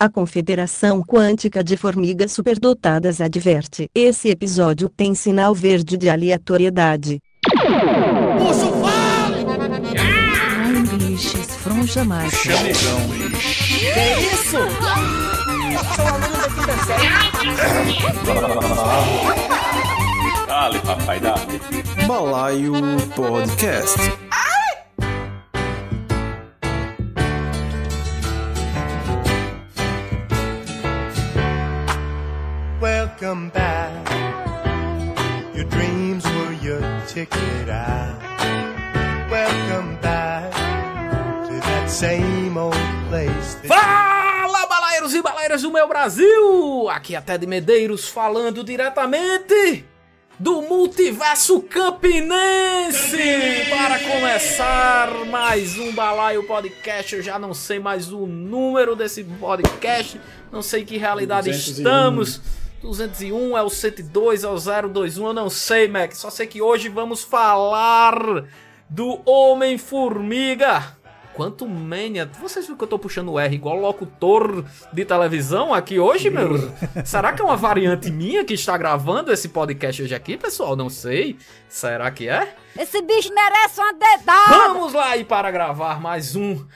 A Confederação Quântica de Formigas Superdotadas adverte: esse episódio tem sinal verde de aleatoriedade. Puxa! Ai, bichos, fronja mais. Chamegão. Que isso? Sou aluno da quinta série. Dale, papai, dale. Balaio Podcast. Welcome back. Your dreams were your ticket out. Welcome back to that same old place. that- Fala, balaeiros e balaeiras do meu Brasil! Aqui é Ted Medeiros falando diretamente do Multiverso Campinense! Para começar mais um Balaio Podcast, eu já não sei mais o número desse podcast, não sei em que realidade 201. estamos. 201 é o 102, é o 021, eu não sei, Mac. Só sei que hoje vamos falar do Homem-Formiga. Quanto Mania. Vocês viram que eu tô puxando o R igual locutor de televisão aqui hoje, meu? Será que é uma variante minha que está gravando esse podcast hoje aqui, pessoal? Não sei. Será que é? Esse bicho merece uma dedada. Vamos lá aí para gravar mais um.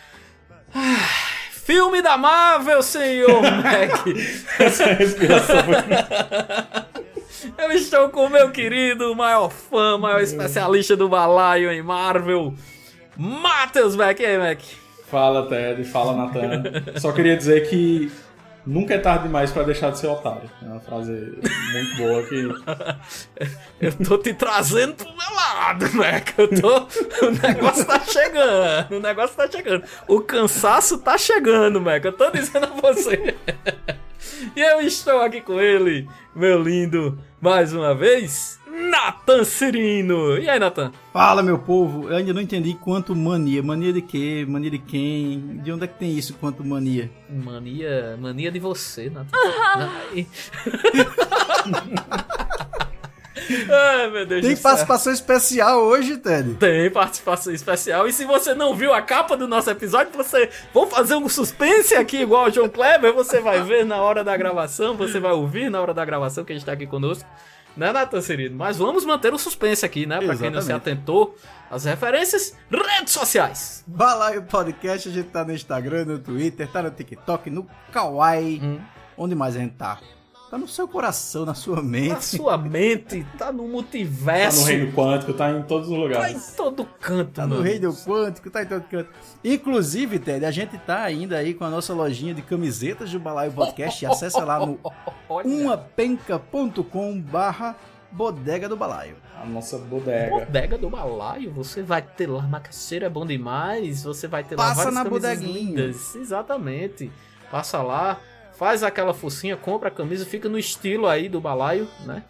Ah, Filme da Marvel, senhor Mac. Eu estou com o meu querido, maior fã, maior especialista do balaio em Marvel, Matheus Mac. E aí, Mac? Fala, Ted. Fala, Natan. Só queria dizer que nunca é tarde demais pra deixar de ser otário. É uma frase muito boa que... Eu tô te trazendo pro meu lado, Mac. Eu tô... O negócio tá chegando. O negócio tá chegando. O cansaço tá chegando, Mac. Eu tô dizendo a você. E eu estou aqui com ele, meu lindo, mais uma vez, Nathan Cirino. E aí, Nathan? Fala, meu povo. Eu ainda não entendi quanto mania. Mania de quê? Mania de quem? De onde é que tem isso quanto mania? Mania, mania de você, Nathan. Ai. Meu Deus Tem participação especial hoje, Ted. Tem participação especial. E se você não viu a capa do nosso episódio, você. Vou fazer um suspense aqui, igual o João Kleber. Você vai ver na hora da gravação, você vai ouvir na hora da gravação que a gente tá aqui conosco. Né, Nathan Cirino? Mas vamos manter o suspense aqui, né? Pra quem não se Exatamente. atentou. As referências, redes sociais. Balaio Podcast, a gente tá no Instagram, no Twitter, tá no TikTok, no Kawaii. Hum. Onde mais a gente tá? Tá no seu coração, na sua mente. Na sua mente, tá no Tá multiverso. no reino quântico, tá em todos os Tá em lugares. todo canto, Tá no mano. reino quântico, tá em todo canto. Inclusive, Ted, a gente tá ainda aí com a nossa lojinha de camisetas do Balaio Podcast. Acessa lá no umapenca.com barra bodega do balaio. A nossa bodega. Bodega do balaio, você vai ter lá, macaxeira é bom demais, você vai ter lá Passa várias na bodeguinha. lindas. Exatamente. Passa lá, faz aquela focinha, compra a camisa, fica no estilo aí do balaio, né?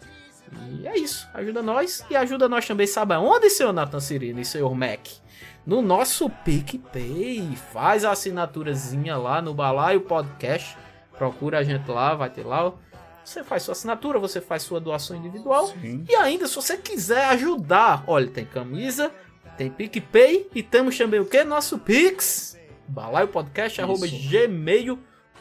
E é isso, ajuda nós e ajuda nós também, sabe aonde, senhor Nathan Cirino e senhor Mac? No nosso PicPay, faz a assinaturazinha lá no Balaio Podcast, procura a gente lá, vai ter lá, você faz sua assinatura, você faz sua doação individual, e ainda, se você quiser ajudar, olha, tem camisa, tem PicPay e temos também o que? Nosso Pix,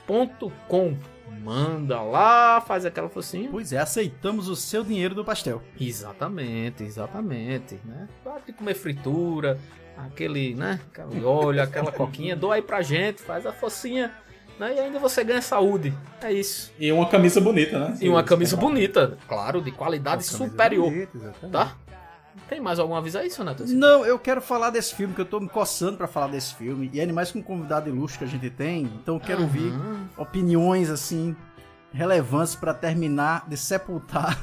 balaiopodcast.gmail.com. Manda lá, faz aquela focinha. Pois é, aceitamos o seu dinheiro do pastel. Exatamente, exatamente, né? Para de comer fritura, aquele, né? Aquele óleo, aquela coquinha, doa aí pra gente, faz a focinha, né? E ainda você ganha saúde. É isso. E uma camisa bonita, né? E uma camisa bonita, claro, de qualidade superior, tá? Tem mais algum aviso aí, seu Neto? Não, eu quero falar desse filme, que eu tô me coçando pra falar desse filme. E ainda mais com um convidado ilustre que a gente tem. Então eu quero ouvir opiniões, assim, relevantes pra terminar de sepultar.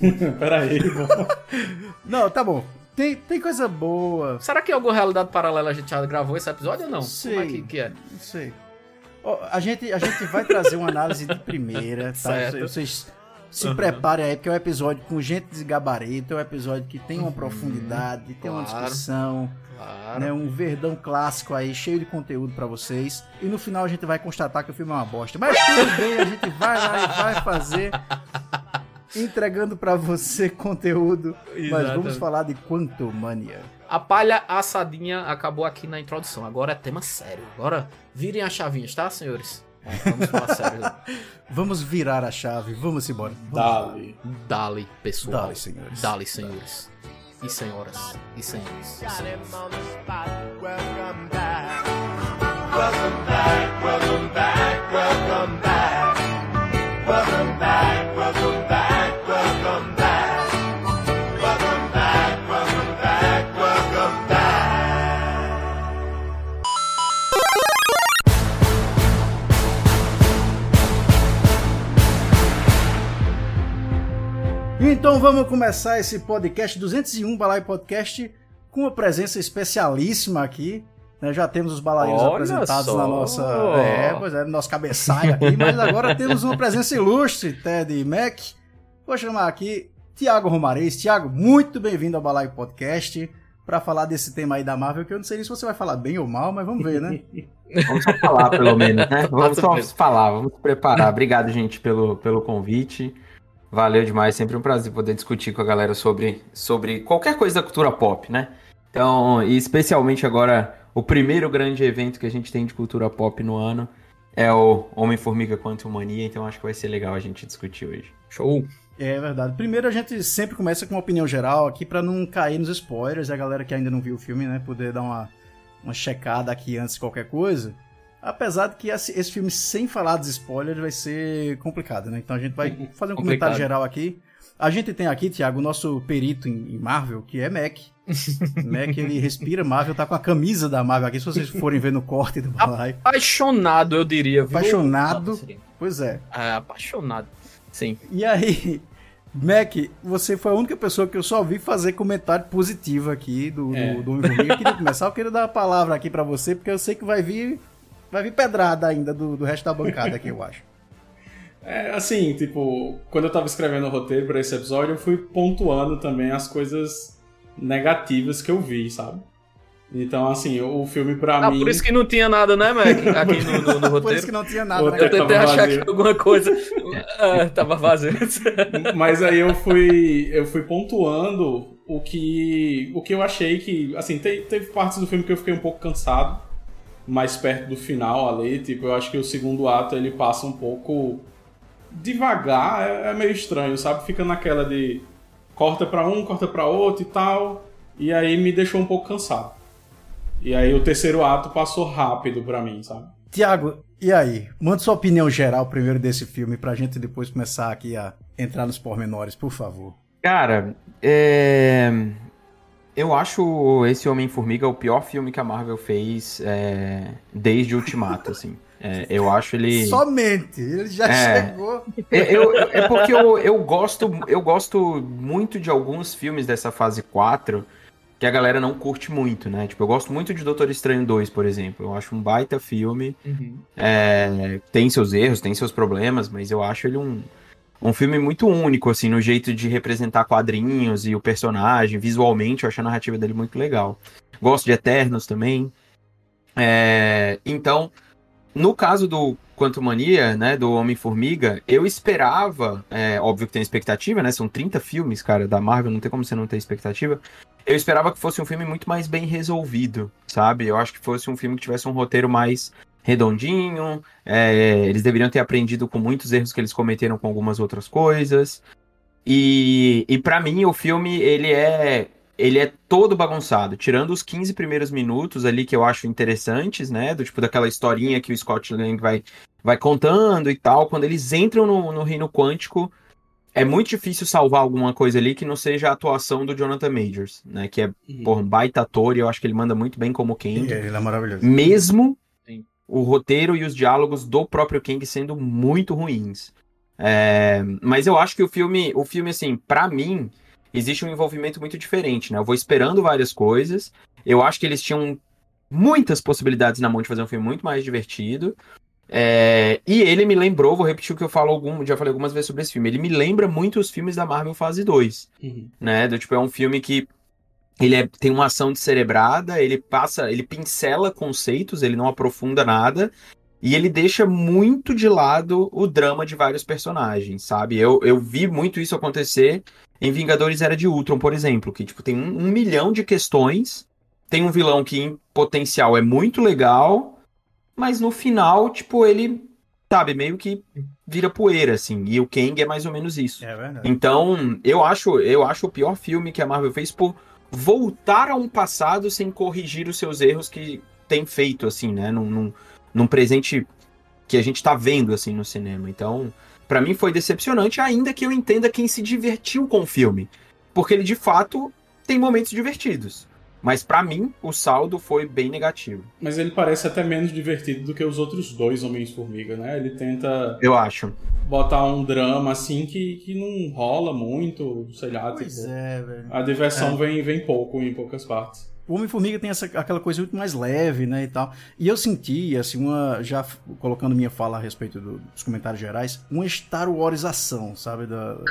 Pera aí, bom. Não, tá bom. Tem, tem coisa boa. Será que em alguma realidade paralela a gente já gravou esse episódio ou não? Sei. Como é que, que é? Não sei. Ó, a, gente, a gente vai trazer uma análise de primeira, tá? Certo. Vocês se preparem aí, porque é um episódio com gente de gabarito, é um episódio que tem uma profundidade, tem uma Uhum. claro. discussão, Claro. né? Um verdão clássico aí, cheio de conteúdo pra vocês. E no final a gente vai constatar que o filme é uma bosta. Mas tudo bem, a gente vai lá e vai fazer. Entregando pra você conteúdo. Mas Exatamente. vamos falar de Quantumania. A palha assadinha acabou aqui na introdução. Agora é tema sério. Agora virem as chavinhas, tá, senhores? Vamos falar sério. Vamos virar a chave, vamos embora. Vamos Dali. Dali, pessoal. Dali, senhores. Dali, senhores. E senhoras. E senhores. E back. Welcome back. Welcome back. Welcome back. Welcome back. Então vamos começar esse podcast 201 Balai Podcast com uma presença especialíssima aqui. né? Já temos os balaios apresentados só. na nossa. É, pois é, no nosso cabeçalho aqui, mas agora temos uma presença ilustre, Ted Mac. Vou chamar aqui Tiago Romarez. Tiago, muito bem-vindo ao Balai Podcast para falar desse tema aí da Marvel, que eu não sei nem se você vai falar bem ou mal, mas vamos ver, né? Vamos só falar, pelo menos, né? Vamos só falar, vamos se preparar. Obrigado, gente, pelo, pelo convite. Valeu demais, sempre um prazer poder discutir com a galera sobre, sobre qualquer coisa da cultura pop, né? Então, e especialmente agora, o primeiro grande evento que a gente tem de cultura pop no ano é o Homem-Formiga Quantum Mania, então acho que vai ser legal a gente discutir hoje. Show. É verdade. Primeiro a gente sempre começa com uma opinião geral aqui pra não cair nos spoilers, a galera que ainda não viu o filme, né, poder dar uma, uma checada aqui antes de qualquer coisa. Apesar de que esse, filme sem falar dos spoilers vai ser complicado, né? Então a gente vai fazer um comentário geral aqui. A gente tem aqui, Thiago, o nosso perito em, Marvel, que é Mac. Mac, ele respira Marvel, tá com a camisa da Marvel aqui, se vocês forem ver no corte do live. Apaixonado, eu diria. viu? Apaixonado. Pois é. É, apaixonado. Sim. E aí, Mac, você foi a única pessoa que eu só vi fazer comentário positivo aqui do, É. do, do Homem-Formiga. Eu queria começar, eu queria dar a palavra aqui pra você, porque eu sei que vai vir, vai vir pedrada ainda do, do resto da bancada aqui, eu acho. É, assim, tipo, quando eu tava escrevendo o roteiro pra esse episódio, eu fui pontuando também as coisas negativas que eu vi, sabe? Então, assim, o filme pra Ah, mim. por isso que não tinha nada, né, Mac? Aqui no, no- no Por roteiro. isso que não tinha nada, né? Eu tentei achar vazio. que alguma coisa ah, tava vazio. Mas aí eu fui, eu fui pontuando o que, o que eu achei que, assim, te- teve partes do filme que eu fiquei um pouco cansado, mais perto do final ali, tipo, eu acho que o segundo ato ele passa um pouco devagar, é, é meio estranho, sabe? Fica naquela de corta pra um, corta pra outro e tal, e aí me deixou um pouco cansado. E aí o terceiro ato passou rápido pra mim, sabe? Tiago, e aí? Manda sua opinião geral primeiro desse filme pra gente depois começar aqui a entrar nos pormenores, por favor. Cara, é... eu acho esse Homem-Formiga o pior filme que a Marvel fez é, desde Ultimato, assim. É, eu acho ele. Somente, ele já É. chegou. É, eu- é porque eu, eu, gosto, eu gosto muito de alguns filmes dessa fase 4 que a galera não curte muito, né? Tipo, eu gosto muito de Doutor Estranho 2, por exemplo. Eu acho um baita filme. É, tem seus erros, tem seus problemas, mas eu acho ele um, um filme muito único, assim, no jeito de representar quadrinhos e o personagem, visualmente, eu acho a narrativa dele muito legal. Gosto de Eternos também. É, então, no caso do Quanto Mania, né, do Homem-Formiga, eu esperava, é, óbvio que tem expectativa, né, são 30 filmes, cara, da Marvel, não tem como você não ter expectativa. Eu esperava que fosse um filme muito mais bem resolvido, sabe? Eu acho que fosse um filme que tivesse um roteiro mais redondinho, é, eles deveriam ter aprendido com muitos erros que eles cometeram com algumas outras coisas. E, e para mim o filme ele é ele é todo bagunçado, tirando os 15 primeiros minutos ali que eu acho interessantes, né, do tipo daquela historinha que o Scott Lang vai vai contando e tal, quando eles entram no, no reino quântico, é muito difícil salvar alguma coisa ali que não seja a atuação do Jonathan Majors, né, que é porra, um baita ator e eu acho que ele manda muito bem como Kang Ele é maravilhoso. mesmo. O roteiro e os diálogos do próprio Kang sendo muito ruins. É, mas eu acho que o filme, o filme assim, pra mim, existe um envolvimento muito diferente, né? Eu vou esperando várias coisas. Eu acho que eles tinham muitas possibilidades na mão de fazer um filme muito mais divertido. É, e ele me lembrou, vou repetir o que eu falo algum, já falei algumas vezes sobre esse filme. Ele me lembra muito os filmes da Marvel Fase 2 né? Do, tipo, é um filme que ele é- tem uma ação descerebrada, ele passa, ele pincela conceitos, ele não aprofunda nada, e ele deixa muito de lado o drama de vários personagens, sabe? Eu, eu vi muito isso acontecer em Vingadores Era de Ultron, por exemplo, que tipo, tem um, um milhão de questões, tem um vilão que em potencial é muito legal, mas no final, tipo, ele sabe, meio que vira poeira, assim. E o Kang é mais ou menos isso. É verdade. Então, eu acho, eu acho o pior filme que a Marvel fez por voltar a um passado sem corrigir os seus erros que tem feito, assim, né? Num, num, num presente que a gente tá vendo, assim, no cinema. Então, pra mim foi decepcionante, ainda que eu entenda quem se divertiu com o filme. Porque ele, de fato, tem momentos divertidos. Mas pra mim, o saldo foi bem negativo. Mas ele parece até menos divertido do que os outros dois Homens-Formiga, né? Ele tenta Eu acho. botar um drama assim que, que não rola muito, sei lá, Pois tipo. é, velho. A diversão vem, vem pouco em poucas partes. O Homem-Formiga tem essa, aquela coisa muito mais leve, né, e tal. E eu senti, assim, uma... Já colocando minha fala a respeito do- dos comentários gerais, uma Star Warsação, sabe, da, do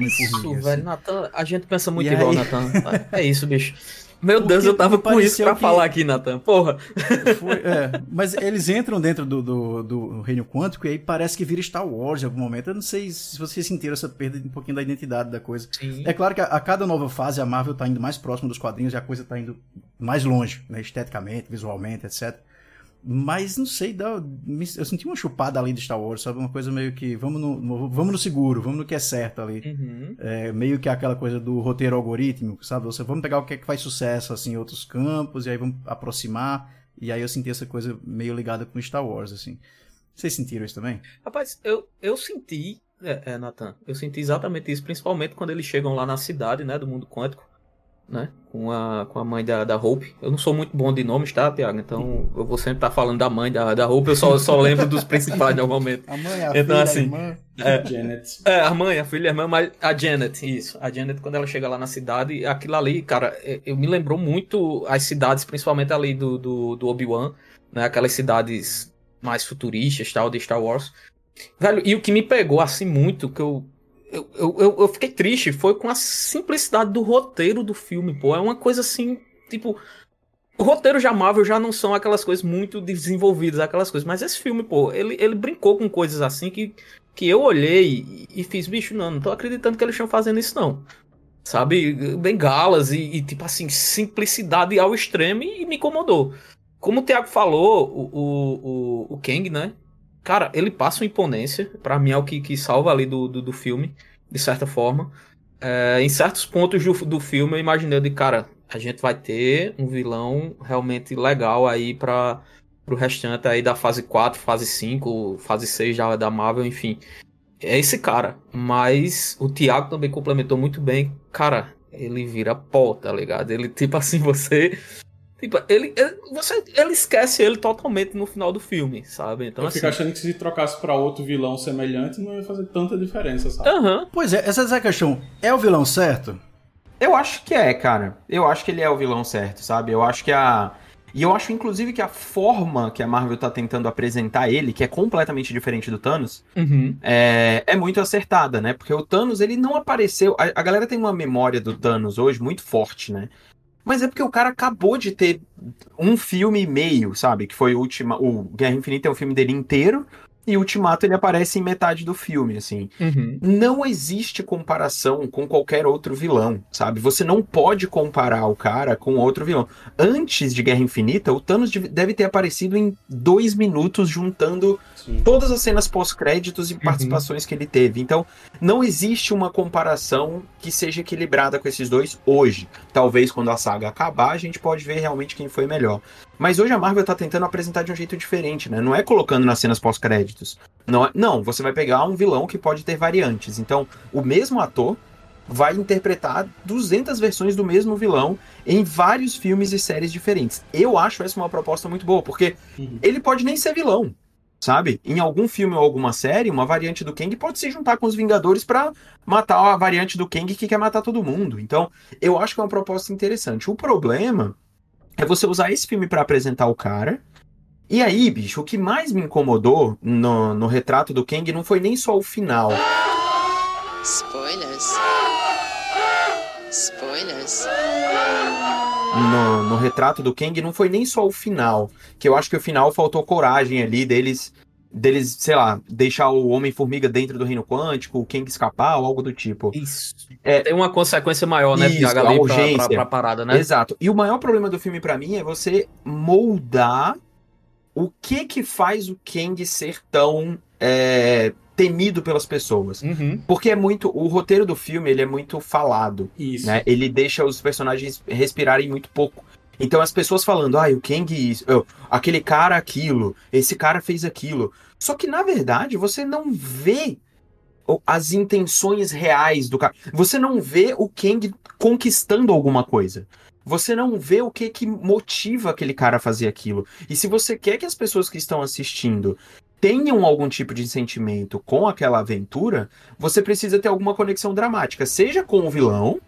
Isso, Homem-Formiga. velho, assim. Natan, a gente pensa muito E igual, aí? Natan. É isso, bicho. Meu Porque Deus, eu tava com isso pra que- falar aqui, Natan. Porra. Foi- é, mas eles entram dentro do, do, do reino quântico e aí parece que vira Star Wars em algum momento. Eu não sei se vocês sentiram essa perda de um pouquinho da identidade da coisa. Sim. É claro que a, a cada nova fase a Marvel tá indo mais próximo dos quadrinhos e a coisa tá indo mais longe, né, esteticamente, visualmente, etc. Mas não sei, dá, eu senti uma chupada ali de Star Wars, sabe? Uma coisa meio que vamos no, vamos no seguro, vamos no que é certo ali. Uhum. É, meio que aquela coisa do roteiro algorítmico, sabe? Você vamos pegar o que é que faz sucesso assim em outros campos e aí vamos aproximar. E aí eu senti essa coisa meio ligada com Star Wars, assim. Vocês sentiram isso também? Rapaz, eu, eu senti, é, é, Natan, eu senti exatamente isso, principalmente quando eles chegam lá na cidade, né, do mundo quântico, né, com a, com a mãe da, da Hope. Eu não sou muito bom de nomes, tá, Tiago? Então eu vou sempre estar falando da mãe da, da Hope, eu só, só lembro dos principais normalmente. A mãe, a Então, filha, assim, a irmã. É, Janet. É, a mãe, a filha, a irmã, mas a Janet, isso. A Janet, quando ela chega lá na cidade, aquilo ali, cara, é- eu me lembrou muito as cidades, principalmente ali do, do, do Obi-Wan, né? Aquelas cidades mais futuristas, tal, de Star Wars. Velho, e o que me pegou, assim, muito, que eu. Eu, eu, eu, fiquei triste, foi com a simplicidade do roteiro do filme, pô. É uma coisa assim, tipo. O roteiro já Marvel já não são aquelas coisas muito desenvolvidas, aquelas coisas. Mas esse filme, pô, ele, ele brincou com coisas assim que que eu olhei e- e fiz, bicho, não, não tô acreditando que eles estão fazendo isso, não. Sabe? Bengalas e, e, tipo assim, simplicidade ao extremo e, e me incomodou. Como o Thiago falou, o, o, o, o Kang, né? Cara, ele passa uma imponência. Pra mim é o que, que salva ali do, do, do filme, de certa forma. É, em certos pontos do, do filme eu imaginei de, cara, a gente vai ter um vilão realmente legal aí pra, pro restante aí da fase 4, fase 5, fase 6 da, da Marvel, enfim. É esse cara. Mas o Thiago também complementou muito bem. Cara, ele vira pó, tá ligado? Ele, tipo assim, você. Tipo, ele, ele- você, ele esquece ele totalmente no final do filme, sabe? Então, eu assim. fico achando que se trocasse pra outro vilão semelhante não ia fazer tanta diferença, sabe? Aham. Pois é, essa é a questão. É o vilão certo? Eu acho que é, cara. Eu acho que ele é o vilão certo, sabe? Eu acho que a. E eu acho, inclusive, que a forma que a Marvel tá tentando apresentar ele, que é completamente diferente do Thanos, Uhum. é, é muito acertada, né? Porque o Thanos, ele não apareceu. A, a galera tem uma memória do Thanos hoje muito forte, né? Mas é porque o cara acabou de ter um filme e meio, sabe? Que foi o Ultima... O Guerra Infinita é o filme dele inteiro. E o Ultimato ele aparece em metade do filme, assim. Uhum. Não existe comparação com qualquer outro vilão, sabe? Você não pode comparar o cara com outro vilão. Antes de Guerra Infinita, o Thanos deve ter aparecido em dois minutos, juntando Sim. todas as cenas pós-créditos e participações que ele teve. Então, não existe uma comparação que seja equilibrada com esses dois hoje. Talvez quando a saga acabar, a gente pode ver realmente quem foi melhor. Mas hoje a Marvel tá tentando apresentar de um jeito diferente, né? Não é colocando nas cenas pós-créditos. Não, é- não, você vai pegar um vilão que pode ter variantes. Então, o mesmo ator vai interpretar 200 versões do mesmo vilão em vários filmes e séries diferentes. Eu acho essa uma proposta muito boa, porque Uhum. ele pode nem ser vilão, sabe? Em algum filme ou alguma série, uma variante do Kang pode se juntar com os Vingadores pra matar a variante do Kang que quer matar todo mundo. Então, eu acho que é uma proposta interessante. O problema é você usar esse filme pra apresentar o cara. E aí, bicho, o que mais me incomodou no, no retrato do Kang não foi nem só o final. Spoilers. Spoilers. No, no retrato do Kang não foi nem só o final. Que eu acho que o final faltou coragem ali deles, deles, sei lá, deixar o Homem-Formiga dentro do reino quântico, o Kang escapar ou algo do tipo. Isso. É. Tem uma consequência maior, né, Isso, a ali pra, urgência. pra, pra parada, né? Exato. E o maior problema do filme pra mim é você moldar o que que faz o Kang ser tão é, temido pelas pessoas. Uhum. Porque é muito. O roteiro do filme ele é muito falado. Isso. Né? Ele deixa os personagens respirarem muito pouco. Então as pessoas falando, ah, o Kang, isso, oh, aquele cara aquilo, esse cara fez aquilo. Só que na verdade você não vê as intenções reais do cara. Você não vê o Kang conquistando alguma coisa. Você não vê o que que motiva aquele cara a fazer aquilo. E se você quer que as pessoas que estão assistindo tenham algum tipo de sentimento com aquela aventura, você precisa ter alguma conexão dramática, seja com o vilão,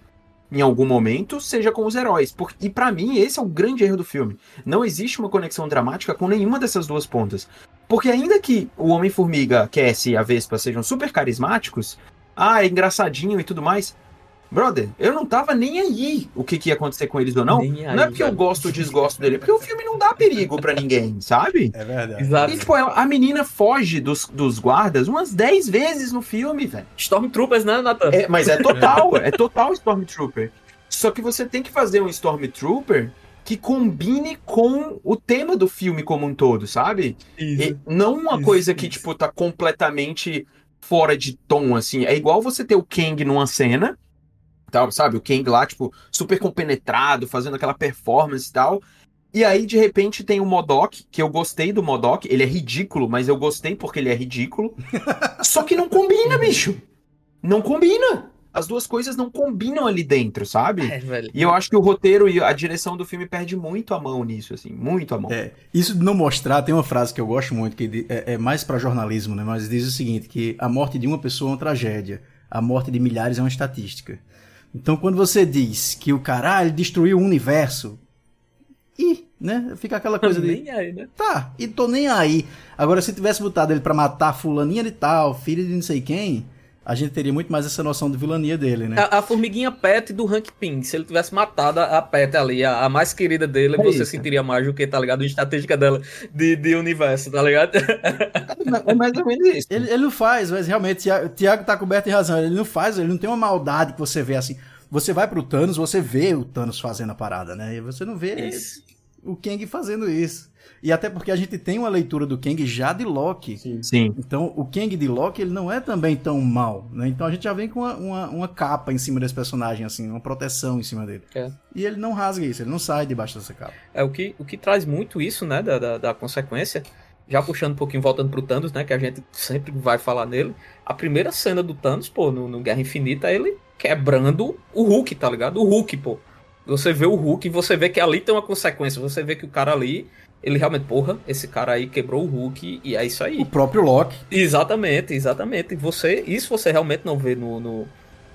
em algum momento, seja com os heróis. Por- E pra mim, esse é o grande erro do filme. Não existe uma conexão dramática com nenhuma dessas duas pontas. Porque ainda que o Homem-Formiga, Cassie e a Vespa sejam super carismáticos, ah, é engraçadinho e tudo mais. Brother, eu não tava nem aí o que, que ia acontecer com eles ou não. Nem aí, não é porque eu gosto ou desgosto dele, é porque o filme não dá perigo pra ninguém, sabe? É verdade. Exato. E, tipo, a menina foge dos, dos guardas umas 10 vezes no filme, velho. Stormtroopers, né, Nathan? É, mas é total, é total Stormtrooper. Só que você tem que fazer um Stormtrooper que combine com o tema do filme como um todo, sabe? E não uma Isso, coisa que, isso. tipo, tá completamente fora de tom, assim. É igual você ter o Kang numa cena, tal, sabe? O Kang lá, tipo, super compenetrado, fazendo aquela performance e tal. E aí, de repente, tem o Modok, que eu gostei do Modok. Ele é ridículo, mas eu gostei porque ele é ridículo. Só que não combina, bicho. Não combina. As duas coisas não combinam ali dentro, sabe? É, velho. E eu acho que o roteiro e a direção do filme perde muito a mão nisso, assim. Muito a mão. É, isso de não mostrar, tem uma frase que eu gosto muito, que é, é mais pra jornalismo, né? Mas diz o seguinte, que a morte de uma pessoa é uma tragédia, a morte de milhares é uma estatística. Então quando você diz que o caralho destruiu o universo, e, né? Fica aquela coisa de, Nem aí, né? tá, e tô nem aí. Agora se tivesse botado ele pra matar fulaninha de tal, filha de não sei quem, a gente teria muito mais essa noção de vilania dele, né? A, a formiguinha pet do Hank Pym. Se ele tivesse matado a a pet ali, a, a mais querida dele, É você isso. sentiria mais do que, tá ligado? A estatística dela de, de universo, tá ligado? É mais ou menos isso. Ele, ele não faz, mas realmente, Tiago, Tiago tá coberto de razão. Ele não faz, ele não tem uma maldade que você vê assim. Você vai pro Thanos, você vê o Thanos fazendo a parada, né? E você não vê Isso. o Kang fazendo isso. E até porque a gente tem uma leitura do Kang já de Loki. Sim. Então, o Kang de Loki, ele não é também tão mal, né? Então a gente já vem com uma, uma, uma capa em cima desse personagem, assim, uma proteção em cima dele. É. E ele não rasga isso, ele não sai debaixo dessa capa. É o que, o que traz muito isso, né, da, da, da consequência. Já puxando um pouquinho, voltando pro Thanos, né, que a gente sempre vai falar nele. A primeira cena do Thanos, pô, no, no Guerra Infinita, é ele quebrando o Hulk, tá ligado? O Hulk, pô. Você vê o Hulk e você vê que ali tem uma consequência. Você vê que o cara ali, ele realmente, porra, esse cara aí quebrou o Hulk e é isso aí. O próprio Loki. Exatamente, exatamente. E Você, isso você realmente não vê no, no,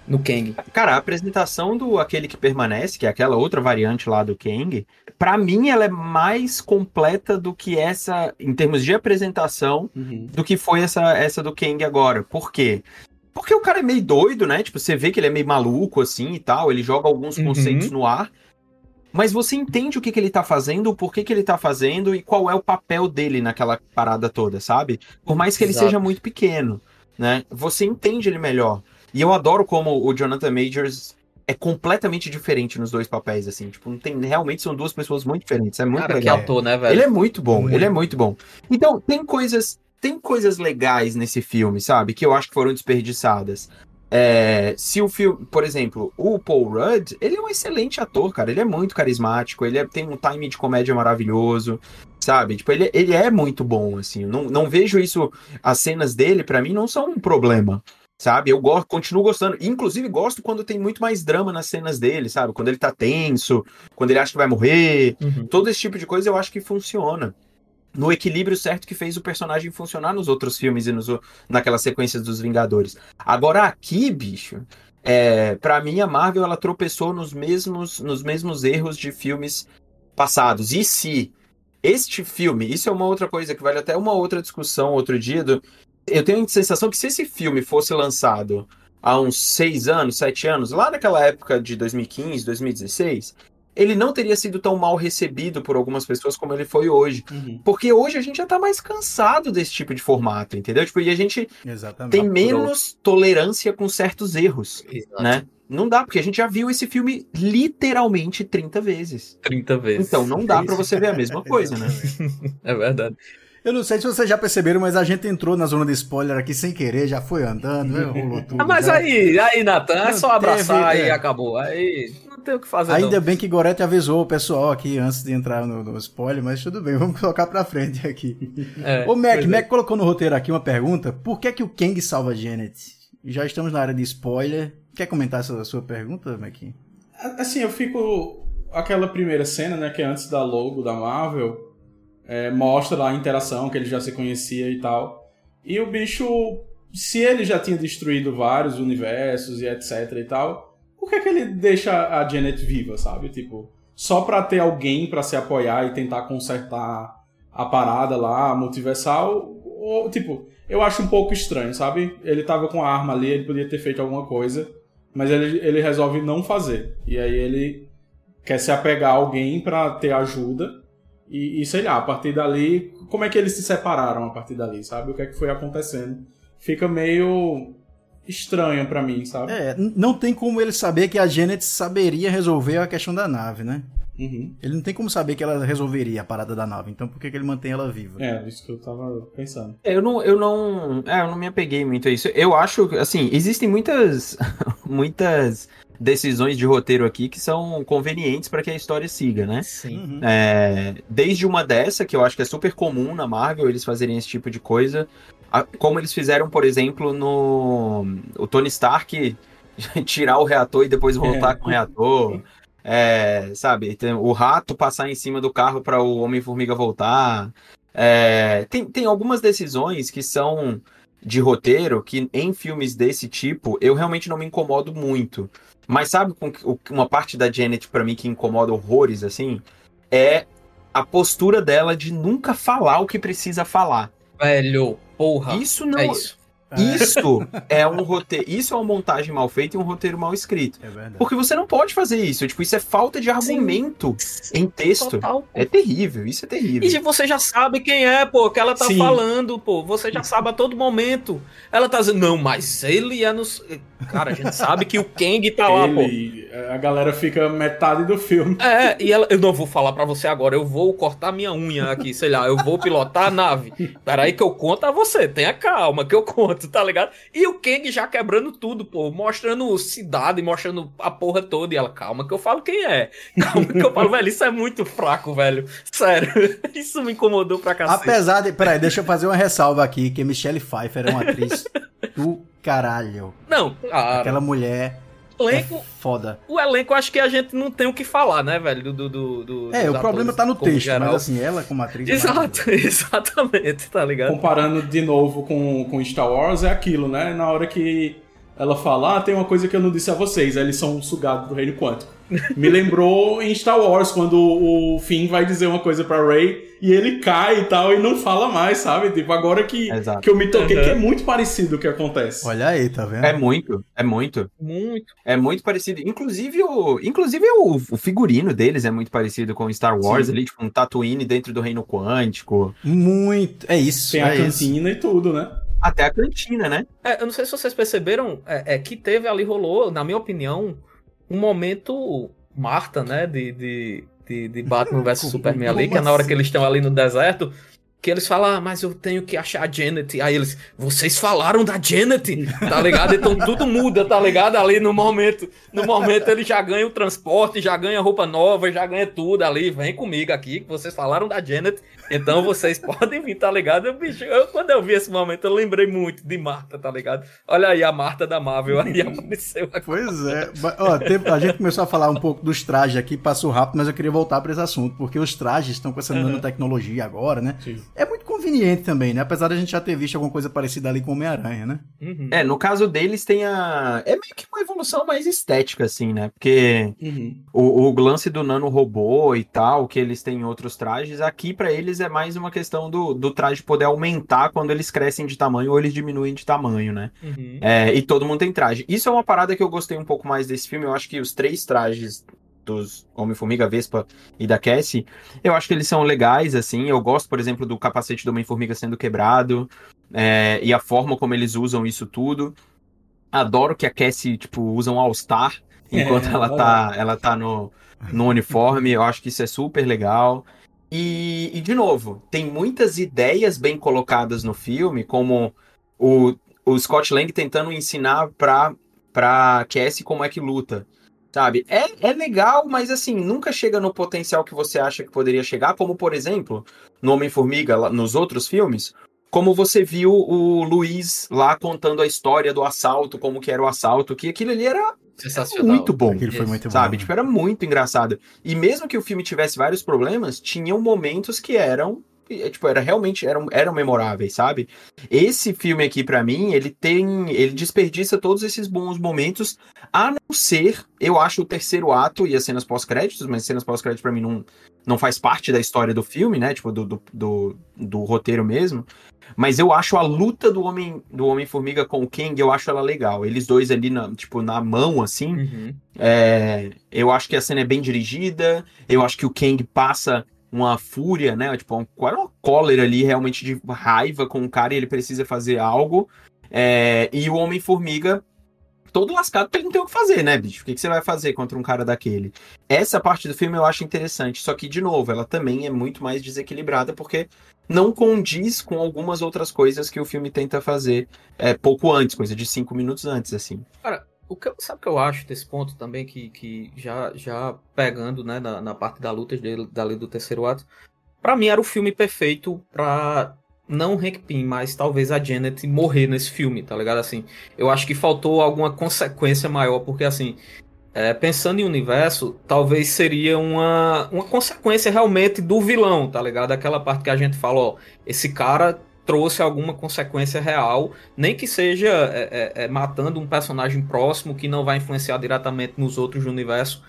no Kang. Cara, a apresentação do aquele que permanece, que é aquela outra variante lá do Kang, pra mim ela é mais completa do que essa, em termos de apresentação, Uhum. do que foi essa, essa do Kang agora. Por quê? Porque o cara é meio doido, né? Tipo, você vê que ele é meio maluco assim e tal, ele joga alguns Uhum. conceitos no ar. Mas você entende o que, que ele tá fazendo, o porquê que ele tá fazendo e qual é o papel dele naquela parada toda, sabe? Por mais que ele Exato. seja muito pequeno, né? Você entende ele melhor. E eu adoro como o Jonathan Majors é completamente diferente nos dois papéis, assim. Tipo, não tem, realmente são duas pessoas muito diferentes. É muito Cara, que legal. ator, né, velho? Ele é muito bom, Muito. ele é muito bom. Então, tem coisas, tem coisas legais nesse filme, sabe? Que eu acho que foram desperdiçadas. É, se o filme, por exemplo, o Paul Rudd, ele é um excelente ator, cara. Ele é muito carismático, ele é- tem um time de comédia maravilhoso, sabe? Tipo, ele, ele é muito bom, assim. Não, não vejo isso. As cenas dele, pra mim, não são um problema. Sabe, eu gosto, continuo gostando. Inclusive, gosto quando tem muito mais drama nas cenas dele, sabe? Quando ele tá tenso, quando ele acha que vai morrer, Uhum. todo esse tipo de coisa eu acho que funciona. No equilíbrio certo que fez o personagem funcionar nos outros filmes e nos, naquelas sequências dos Vingadores. Agora aqui, bicho, é, para mim a Marvel ela tropeçou nos mesmos, nos mesmos erros de filmes passados. E se este filme, isso é uma outra coisa que vale até uma outra discussão outro dia. do- eu tenho a sensação que se esse filme fosse lançado há uns seis anos, sete anos, lá naquela época de 2015, 2016, ele não teria sido tão mal recebido por algumas pessoas como ele foi hoje. Uhum. Porque hoje a gente já tá mais cansado desse tipo de formato, entendeu? Tipo, e a gente Exatamente. tem menos tolerância com certos erros, Exato. né? Não dá, porque a gente já viu esse filme literalmente 30 vezes. 30 vezes. Então não dá pra você ver a mesma coisa, né? É verdade. Eu não sei se vocês já perceberam, mas a gente entrou na zona de spoiler aqui sem querer, já foi andando, né? rolou tudo. Ah, mas já. aí, aí, Natan, é só abraçar teve, e é. acabou. Aí não tem o que fazer. Ainda não. bem que Gorete avisou o pessoal aqui antes de entrar no, no spoiler, mas tudo bem, vamos colocar pra frente aqui. É, Ô Mac, é. Mac colocou no roteiro aqui uma pergunta: por que que o Kang salva Janet? Já estamos na área de spoiler. Quer comentar essa sua pergunta, Mac? Assim, eu fico. Aquela primeira cena, né, que é antes da logo da Marvel, é, mostra lá a interação, que ele já se conhecia e tal. E o bicho, se ele já tinha destruído vários universos e etc e tal, por que, que ele deixa a Janet viva, sabe? Tipo, só pra ter alguém pra se apoiar e tentar consertar a parada lá, multiversal, ou, tipo, eu acho um pouco estranho, sabe? Ele tava com a arma ali, ele podia ter feito alguma coisa, mas ele, ele resolve não fazer. E aí ele quer se apegar a alguém pra ter ajuda. E, e sei lá, a partir dali, como é que eles se separaram a partir dali, sabe? O que é que foi acontecendo? Fica meio estranho pra mim, sabe? É, não tem como ele saber que a Janet saberia resolver a questão da nave, né? Uhum. Ele não tem como saber que ela resolveria a parada da nave, então por que, que ele mantém ela viva? É, isso que eu tava pensando. Eu não, eu não, é, eu não me apeguei muito a isso. Eu acho, assim, existem muitas, muitas decisões de roteiro aqui que são convenientes para que a história siga, né? Sim. Uhum. É, desde uma dessa, que eu acho que é super comum na Marvel eles fazerem esse tipo de coisa, a- como eles fizeram, por exemplo, no o Tony Stark tirar o reator e depois voltar É. com o reator. É, sabe, tem o rato passar em cima do carro para o Homem-Formiga voltar. É, tem, tem algumas decisões que são de roteiro que em filmes desse tipo eu realmente não me incomodo muito. Mas sabe com que- uma parte da Janet pra mim que incomoda horrores assim? É a postura dela de nunca falar o que precisa falar. Velho, porra. Isso não é isso. Isso é um roteiro, isso é uma montagem mal feita e um roteiro mal escrito. É verdade. Porque você não pode fazer isso, tipo, isso é falta de argumento em texto. Total. É terrível, isso é terrível. E você já sabe quem é, pô, que ela tá Sim. falando, pô. Você já sabe a todo momento. Ela tá dizendo, não, mas ele é nos. Cara, a gente sabe que o Kang tá lá, pô. A galera fica metade do filme. É, e ela, eu não vou falar pra você agora, eu vou cortar minha unha aqui, sei lá, eu vou pilotar a nave. Peraí que eu conto a você, tenha calma que eu conto, tá ligado? E o Kang já quebrando tudo, pô, mostrando cidade, mostrando a porra toda, e ela, calma que eu falo quem é. Calma que eu falo, velho, isso é muito fraco, velho. Sério, isso me incomodou pra cacete. Apesar de. Peraí, deixa eu fazer uma ressalva aqui, que Michelle Pfeiffer é uma atriz do caralho. Não, cara, Aquela mulher o é elenco, foda. o elenco acho que a gente não tem o que falar, né, velho, do... do, do É, o problema tá no texto, geral. mas assim, ela como atriz. é Exato, exatamente, tá ligado? Comparando de novo com, com Star Wars, é aquilo, né? Na hora que ela fala, ah, tem uma coisa que eu não disse a vocês, eles são sugados do reino quântico. Me lembrou em Star Wars, quando o Finn vai dizer uma coisa pra Rey e ele cai e tal, e não fala mais, sabe? Tipo, agora que, Exato. que eu me toquei Uhum. que é muito parecido o que acontece. Olha aí, tá vendo? É muito, é muito. Muito. É muito parecido. Inclusive, o, inclusive o, o figurino deles é muito parecido com Star Wars Sim. ali, tipo um Tatooine dentro do Reino Quântico. Muito. É isso. Tem é a isso. cantina e tudo, né? Até a cantina, né? É, eu não sei se vocês perceberam, é, é que teve ali, rolou, na minha opinião, um momento Marta, né, de, de, de, de Batman vs Superman ali, como que é na hora assim? que eles estão ali no deserto, que eles falam, ah, mas eu tenho que achar a Janet. Aí eles, vocês falaram da Janet, tá ligado? Então tudo muda, tá ligado? Ali no momento, no momento ele já ganha o transporte, já ganha roupa nova, já ganha tudo ali, vem comigo aqui, que vocês falaram da Janet, então vocês podem vir, tá ligado? Eu, bicho, eu, quando eu vi esse momento, eu lembrei muito de Marta, tá ligado? Olha aí a Marta da Marvel, aí apareceu aqui. Pois é. Ó, teve- a gente começou a falar um pouco dos trajes aqui, passou rápido, mas eu queria voltar para esse assunto, porque os trajes estão com essa Uhum. nanotecnologia agora, né? Sim. Conveniente também, né? Apesar da gente já ter visto alguma coisa parecida ali com Homem-Aranha, né? Uhum. É, no caso deles tem a. É meio que uma evolução mais estética, assim, né? Porque Uhum. o, o lance do nanorobô e tal, que eles têm em outros trajes, aqui pra eles é mais uma questão do, do traje poder aumentar quando eles crescem de tamanho ou eles diminuem de tamanho, né? Uhum. É, e todo mundo tem traje. Isso é uma parada que eu gostei um pouco mais desse filme. Eu acho que os três trajes dos Homem-Formiga, Vespa e da Cassie, eu acho que eles são legais, assim. Eu gosto, por exemplo, do capacete do Homem-Formiga sendo quebrado é, e a forma como eles usam isso tudo. Adoro que a Cassie, tipo, usa um All-Star enquanto É, ela tá, ela tá no, no uniforme. Eu acho que isso é super legal. E, e, de novo, tem muitas ideias bem colocadas no filme, como o, o Scott Lang tentando ensinar pra, pra Cassie como é que luta. Sabe? É, é legal, mas assim, nunca chega no potencial que você acha que poderia chegar, como por exemplo, no Homem-Formiga, lá- nos outros filmes, como você viu o Luiz lá contando a história do assalto, como que era o assalto, que aquilo ali era Sensacional. muito bom. Aquilo foi muito Sabe? bom. Tipo, era muito engraçado. E mesmo que o filme tivesse vários problemas, tinham momentos que eram. Eh, Tipo, era realmente eram, eram memoráveis, sabe? Esse filme aqui, pra mim, ele tem. Ele desperdiça todos esses bons momentos, a não ser, eu acho, o terceiro ato e as cenas pós-créditos, mas cenas pós-créditos pra mim não, não faz parte da história do filme, né? Tipo, do, do, do, do roteiro mesmo. Mas eu acho a luta do Homem do Homem-Formiga com o Kang, eu acho ela legal. Eles dois ali, na, tipo, na mão, assim. Uhum. É, eu acho que a cena é bem dirigida. Eu acho que o Kang passa uma fúria, né? Tipo, um, uma cólera ali, realmente de raiva com o cara e ele precisa fazer algo. É, e o Homem-Formiga, todo lascado, porque ele não tem o que fazer, né, bicho? O que, que você vai fazer contra um cara daquele? Essa parte do filme eu acho interessante. Só que, de novo, ela também é muito mais desequilibrada porque não condiz com algumas outras coisas que o filme tenta fazer é, pouco antes, coisa de cinco minutos antes, assim. O que, sabe o que eu acho desse ponto também, que, que já, já pegando né, na, na parte da luta dele, dali do terceiro ato, pra mim era o filme perfeito pra não Hank Pym, mas talvez a Janet morrer nesse filme, tá ligado? Assim, eu acho que faltou alguma consequência maior, porque assim, é, pensando em universo, talvez seria uma, uma consequência realmente do vilão, tá ligado? Aquela parte que a gente fala, ó, esse cara trouxe alguma consequência real, nem que seja é, é, é, matando um personagem próximo que não vai influenciar diretamente nos outros do universo,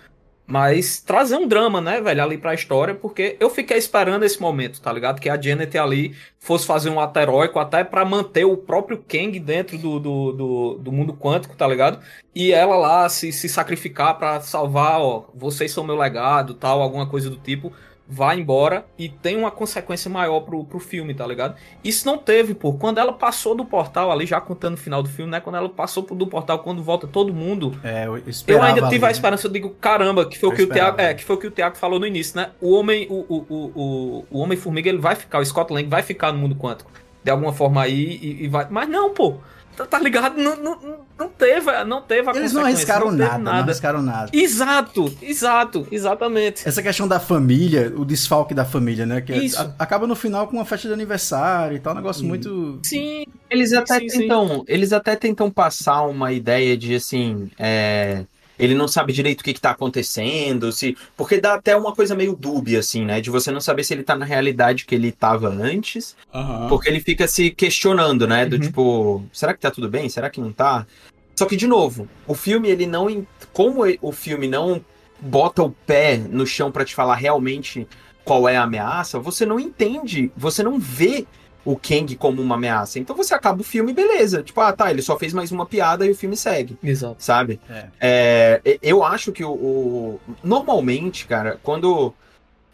mas trazer um drama, né, velho, ali pra história, porque eu fiquei esperando esse momento, tá ligado? Que a Janet ali fosse fazer um ato heróico até pra manter o próprio Kang dentro do, do, do, do mundo quântico, tá ligado? E ela lá se, se sacrificar pra salvar, ó, vocês são meu legado, tal, alguma coisa do tipo, vai embora e tem uma consequência maior pro, pro filme, tá ligado? Isso não teve, pô. Quando ela passou do portal ali, já contando o final do filme, né? Quando ela passou do portal, quando volta todo mundo, É, eu, eu ainda tive ali, a né? esperança, eu digo, caramba, que foi o que o esperava. Thiago, é, que foi o que o Thiago falou no início, né? O homem, o, o, o, o, o homem formiga, ele vai ficar, o Scott Lang vai ficar no mundo quântico de alguma forma aí e, e vai, mas não, pô. Tá, tá ligado? Não, não, não teve, não teve a Eles não arriscaram teve nada, não arriscaram nada. Exato, exato, exatamente. Essa questão da família, o desfalque da família, né? Que Isso. a- acaba no final com uma festa de aniversário e tal, um negócio muito. Sim, Eles até Sim, sim. tentam, eles até tentam passar uma ideia de assim, é, ele não sabe direito o que, que tá acontecendo, se, porque dá até uma coisa meio dúbia assim, né, de você não saber se ele tá na realidade que ele tava antes, Aham. porque ele fica se questionando, né, do Uhum. tipo, será que tá tudo bem? Será que não tá? Só que de novo, o filme ele não, como o filme não bota o pé no chão pra te falar realmente qual é a ameaça, você não entende, você não vê o Kang como uma ameaça. Então você acaba o filme, beleza. Tipo, ah, tá, ele só fez mais uma piada e o filme segue, exato. sabe? É. É, eu acho que o, o- Normalmente, cara, quando.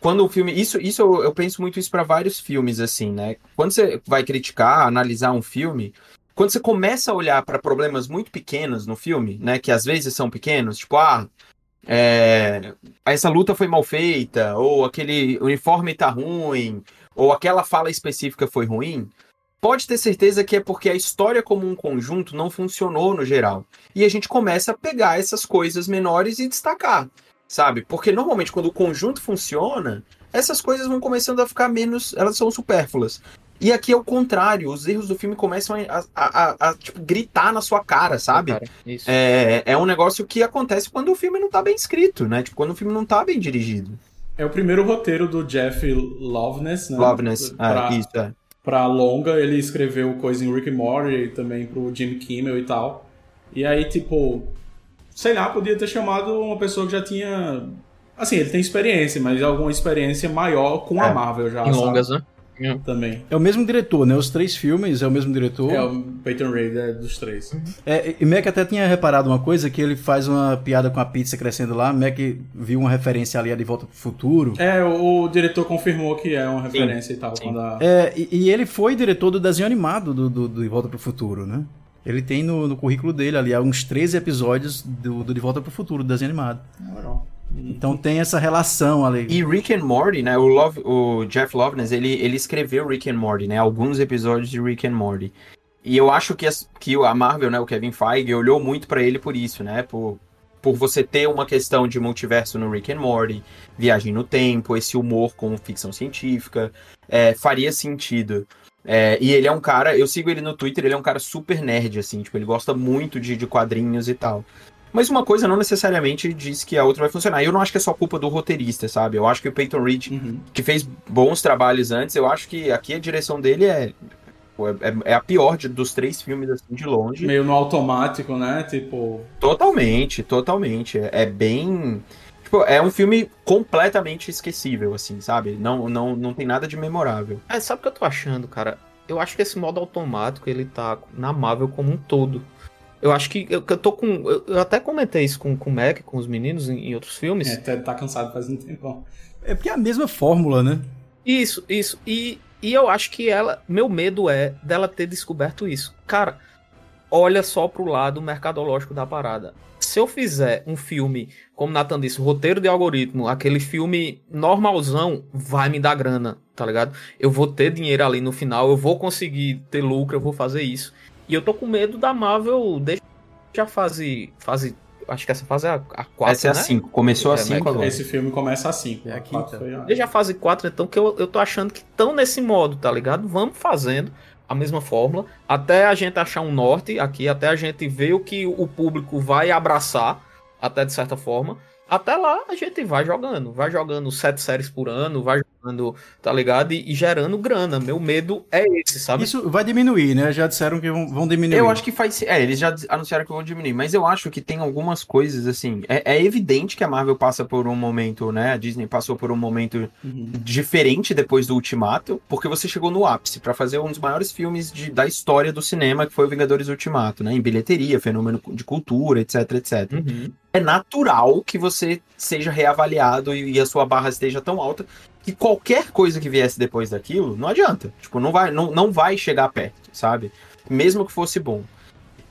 Quando o filme. Isso, isso eu, eu penso muito isso pra vários filmes, assim, né? Quando você vai criticar, analisar um filme. Quando você começa a olhar pra problemas muito pequenos no filme, né? Que às vezes são pequenos, tipo, ah. é, essa luta foi mal feita, ou aquele uniforme tá ruim, ou aquela fala específica foi ruim, pode ter certeza que é porque a história como um conjunto não funcionou no geral. E a gente começa a pegar essas coisas menores e destacar, sabe? Porque normalmente quando o conjunto funciona, essas coisas vão começando a ficar menos, elas são supérfluas. E aqui é o contrário, os erros do filme começam a, a- a- a, tipo, gritar na sua cara, sabe? Cara. É, é um negócio que acontece quando o filme não tá bem escrito, né? Tipo, quando o filme não tá bem dirigido. É o primeiro roteiro do Jeff Loveness, né? Loveness, Pra, é, isso, é. pra longa, ele escreveu coisa em Rick and Morty e também pro Jimmy Kimmel e tal. E aí, tipo, sei lá, podia ter chamado uma pessoa que já tinha. Assim, ele tem experiência, mas alguma experiência maior com a É, Marvel já. Em sabe? longas, né? Também. É o mesmo diretor, né? Os três filmes é o mesmo diretor. É o Peyton Reed é dos três. É, e Mac até tinha reparado uma coisa, que ele faz uma piada com a pizza crescendo lá. Mac viu uma referência ali a De Volta pro Futuro. É, o, o diretor confirmou que é uma referência e tal. sim. Quando a... É, e, e ele foi diretor do desenho animado do, do, do De Volta pro Futuro, né? Ele tem no, no currículo dele ali há uns 13 episódios do, do De Volta pro Futuro, do desenho animado. Então tem essa relação ali. E Rick and Morty, né? O, Love, o Jeff Loveness, ele, ele escreveu Rick and Morty, né? Alguns episódios de Rick and Morty. E eu acho que, as- que a Marvel, né? O Kevin Feige olhou muito pra ele por isso, né? Por, por você ter uma questão de multiverso no Rick and Morty, viagem no tempo, esse humor com ficção científica, é, faria sentido. É, e ele é um cara, eu sigo ele no Twitter, ele é um cara super nerd, assim, tipo, ele gosta muito de, de quadrinhos e tal. Mas uma coisa não necessariamente diz que a outra vai funcionar. E eu não acho que é só culpa do roteirista, sabe? Eu acho que o Peyton Reed, Uhum. que fez bons trabalhos antes, eu acho que aqui a direção dele é, é, é a pior de- dos três filmes, assim, de longe. Meio no automático, né? Tipo. Totalmente, totalmente. É, é bem. Tipo, é um filme completamente esquecível, assim, sabe? Não, não, não tem nada de memorável. É, sabe o que eu tô achando, cara? Eu acho que esse modo automático, ele tá na Marvel como um todo. Eu acho que eu, eu tô com. Eu, eu até comentei isso com, com o Mac, com os meninos em, em outros filmes. É, tá, tá cansado faz um tempão. É porque é a mesma fórmula, né? Isso, isso. E, e eu acho que ela. Meu medo é dela ter descoberto isso. Cara, olha só pro lado mercadológico da parada. Se eu fizer um filme, como Nathan disse, roteiro de algoritmo, aquele filme normalzão, vai me dar grana, tá ligado? Eu vou ter dinheiro ali no final, eu vou conseguir ter lucro, eu vou fazer isso. E eu tô com medo da Marvel deixar a fase. fase acho que essa fase é a, a 4. Essa é a né? 5, começou a É, 5 mas- agora. Esse filme começa assim. É a a quatro quinta. foi a- Desde a fase 4, então, que eu, eu tô achando que estão nesse modo, tá ligado? Vamos fazendo a mesma fórmula, até a gente achar um norte aqui, até a gente ver o que o público vai abraçar, até de certa forma. Até lá a gente vai jogando, vai jogando sete séries por ano, vai jogando, tá ligado? E, e gerando grana. Meu medo é esse, sabe? Isso vai diminuir, né? Já disseram que vão, vão diminuir. Eu acho que faz. É, eles já anunciaram que vão diminuir, mas eu acho que tem algumas coisas assim. É, é evidente que a Marvel passa por um momento, né? A Disney passou por um momento Uhum. diferente depois do Ultimato, porque você chegou no ápice pra fazer um dos maiores filmes de- da história do cinema, que foi o Vingadores Ultimato, né? Em bilheteria, fenômeno de cultura, etc, etc. Uhum. É natural que você seja reavaliado e a sua barra esteja tão alta que qualquer coisa que viesse depois daquilo não adianta. Tipo, não vai, não, não vai chegar perto, sabe? Mesmo que fosse bom.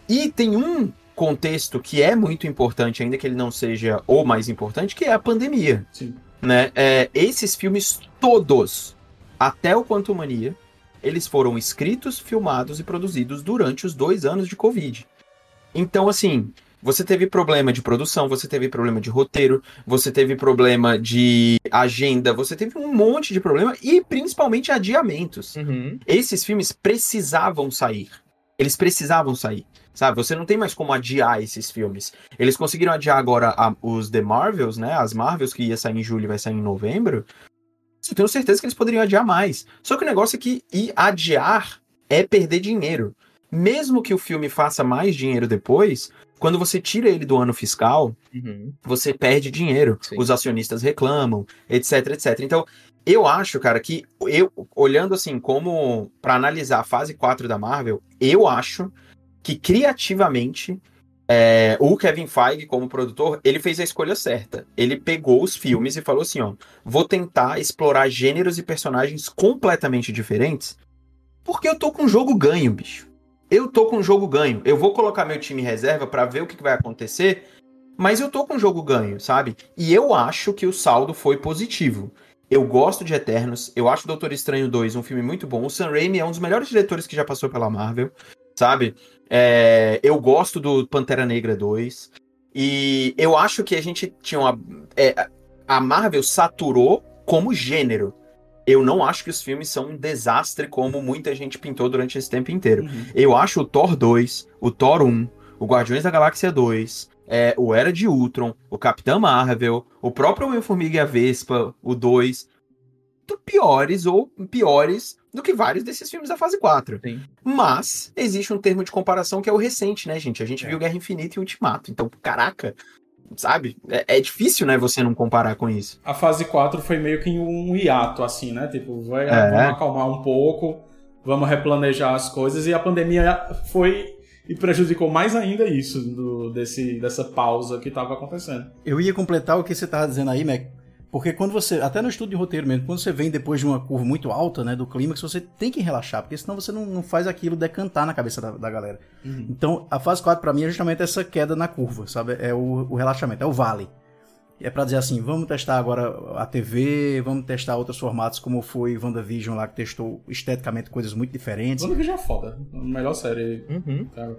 E tem um contexto que é muito importante, ainda que ele não seja o mais importante, que é a pandemia Sim. né? É, esses filmes todos, até o Quantum Mania, eles foram escritos, filmados e produzidos durante os dois anos de Covid. Então, assim, você teve problema de produção, você teve problema de roteiro, você teve problema de agenda, você teve um monte de problema e principalmente adiamentos Uhum. esses filmes precisavam sair. Eles precisavam sair. Sabe? Você não tem mais como adiar esses filmes. Eles conseguiram adiar agora a- os The Marvels, né? As Marvels que ia sair em julho e vai sair em novembro. Eu tenho certeza que eles poderiam adiar mais. Só que o negócio é que ir adiar é perder dinheiro. Mesmo que o filme faça mais dinheiro depois, quando você tira ele do ano fiscal, Uhum. você perde dinheiro, Sim. os acionistas reclamam, etc, etc. Então, eu acho, cara, que eu olhando assim como pra analisar a fase 4 da Marvel, eu acho que criativamente é, o Kevin Feige como produtor, ele fez a escolha certa. Ele pegou os filmes e falou assim, ó, vou tentar explorar gêneros e personagens completamente diferentes, porque eu tô com um jogo ganho, bicho. Eu tô com um jogo ganho. Eu vou colocar meu time em reserva pra ver o que que vai acontecer mas eu tô com o jogo ganho, sabe? E eu acho que o saldo foi positivo. Eu gosto de Eternos, eu acho Doutor Estranho 2 um filme muito bom. O Sam Raimi é um dos melhores diretores que já passou pela Marvel, sabe? É, eu gosto do Pantera Negra 2. E eu acho que a gente tinha uma. é, a Marvel saturou como gênero. Eu não acho que os filmes são um desastre como muita gente pintou durante esse tempo inteiro. Uhum. Eu acho o Thor 2, o Thor 1, o Guardiões da Galáxia 2, é, o Era de Ultron, o Capitão Marvel, o próprio Homem-Formiga e a Vespa, o 2, muito piores ou piores do que vários desses filmes da fase 4. Sim. Mas existe um termo de comparação que é o recente, né, gente? A gente viu Guerra Infinita e Ultimato. Então, caraca, sabe? É, é difícil, né, você não comparar com isso. A fase 4 foi meio que um hiato, assim, né? Tipo, vai, É. vamos acalmar um pouco, vamos replanejar as coisas, e a pandemia foi e prejudicou mais ainda isso, do, desse, dessa pausa que tava acontecendo. Eu ia completar o que você tava dizendo aí, Mac. Porque quando você, até no estudo de roteiro mesmo, quando você vem depois de uma curva muito alta, né, do clímax, você tem que relaxar, porque senão você não, não faz aquilo decantar na cabeça da, da galera. Então, a fase 4 pra mim é justamente essa queda na curva, sabe? É o, o relaxamento, é o vale. E é pra dizer assim, vamos testar agora a TV, vamos testar outros formatos, como foi WandaVision lá, que testou esteticamente coisas muito diferentes. WandaVision é foda. A melhor série. Uhum. cara.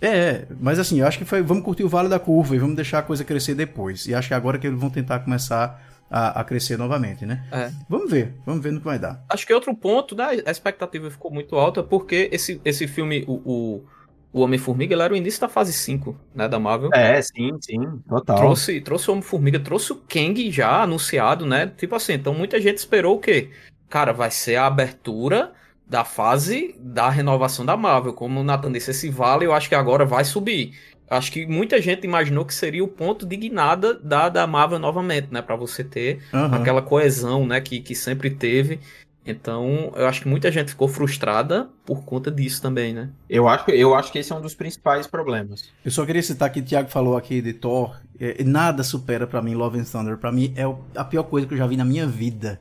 É, é, mas assim, eu acho que foi, vamos curtir o vale da curva e vamos deixar a coisa crescer depois. E acho que agora que eles vão tentar começar a, a crescer novamente, né? É. Vamos ver, vamos ver no que vai dar. Acho que outro ponto, né? A expectativa ficou muito alta porque esse, esse filme, o, o, o Homem-Formiga, era o início da fase 5, né? Da Marvel. É, sim, sim, total. Trouxe, trouxe o Homem-Formiga, trouxe o Kang já anunciado, né? Tipo assim, então muita gente esperou o quê? Cara, vai ser a abertura da fase da renovação da Marvel. Como o Nathan disse, esse vale eu acho que agora vai subir. Acho que muita gente imaginou que seria o ponto de guinada da, da Marvel novamente, né? Pra você ter Aham. aquela coesão, né? Que, que sempre teve. Então, eu acho que muita gente ficou frustrada por conta disso também, né? Eu acho, eu acho que esse é um dos principais problemas. Eu só queria citar que o Thiago falou aqui de Thor. é, nada supera pra mim Love and Thunder. Pra mim é a pior coisa que eu já vi na minha vida.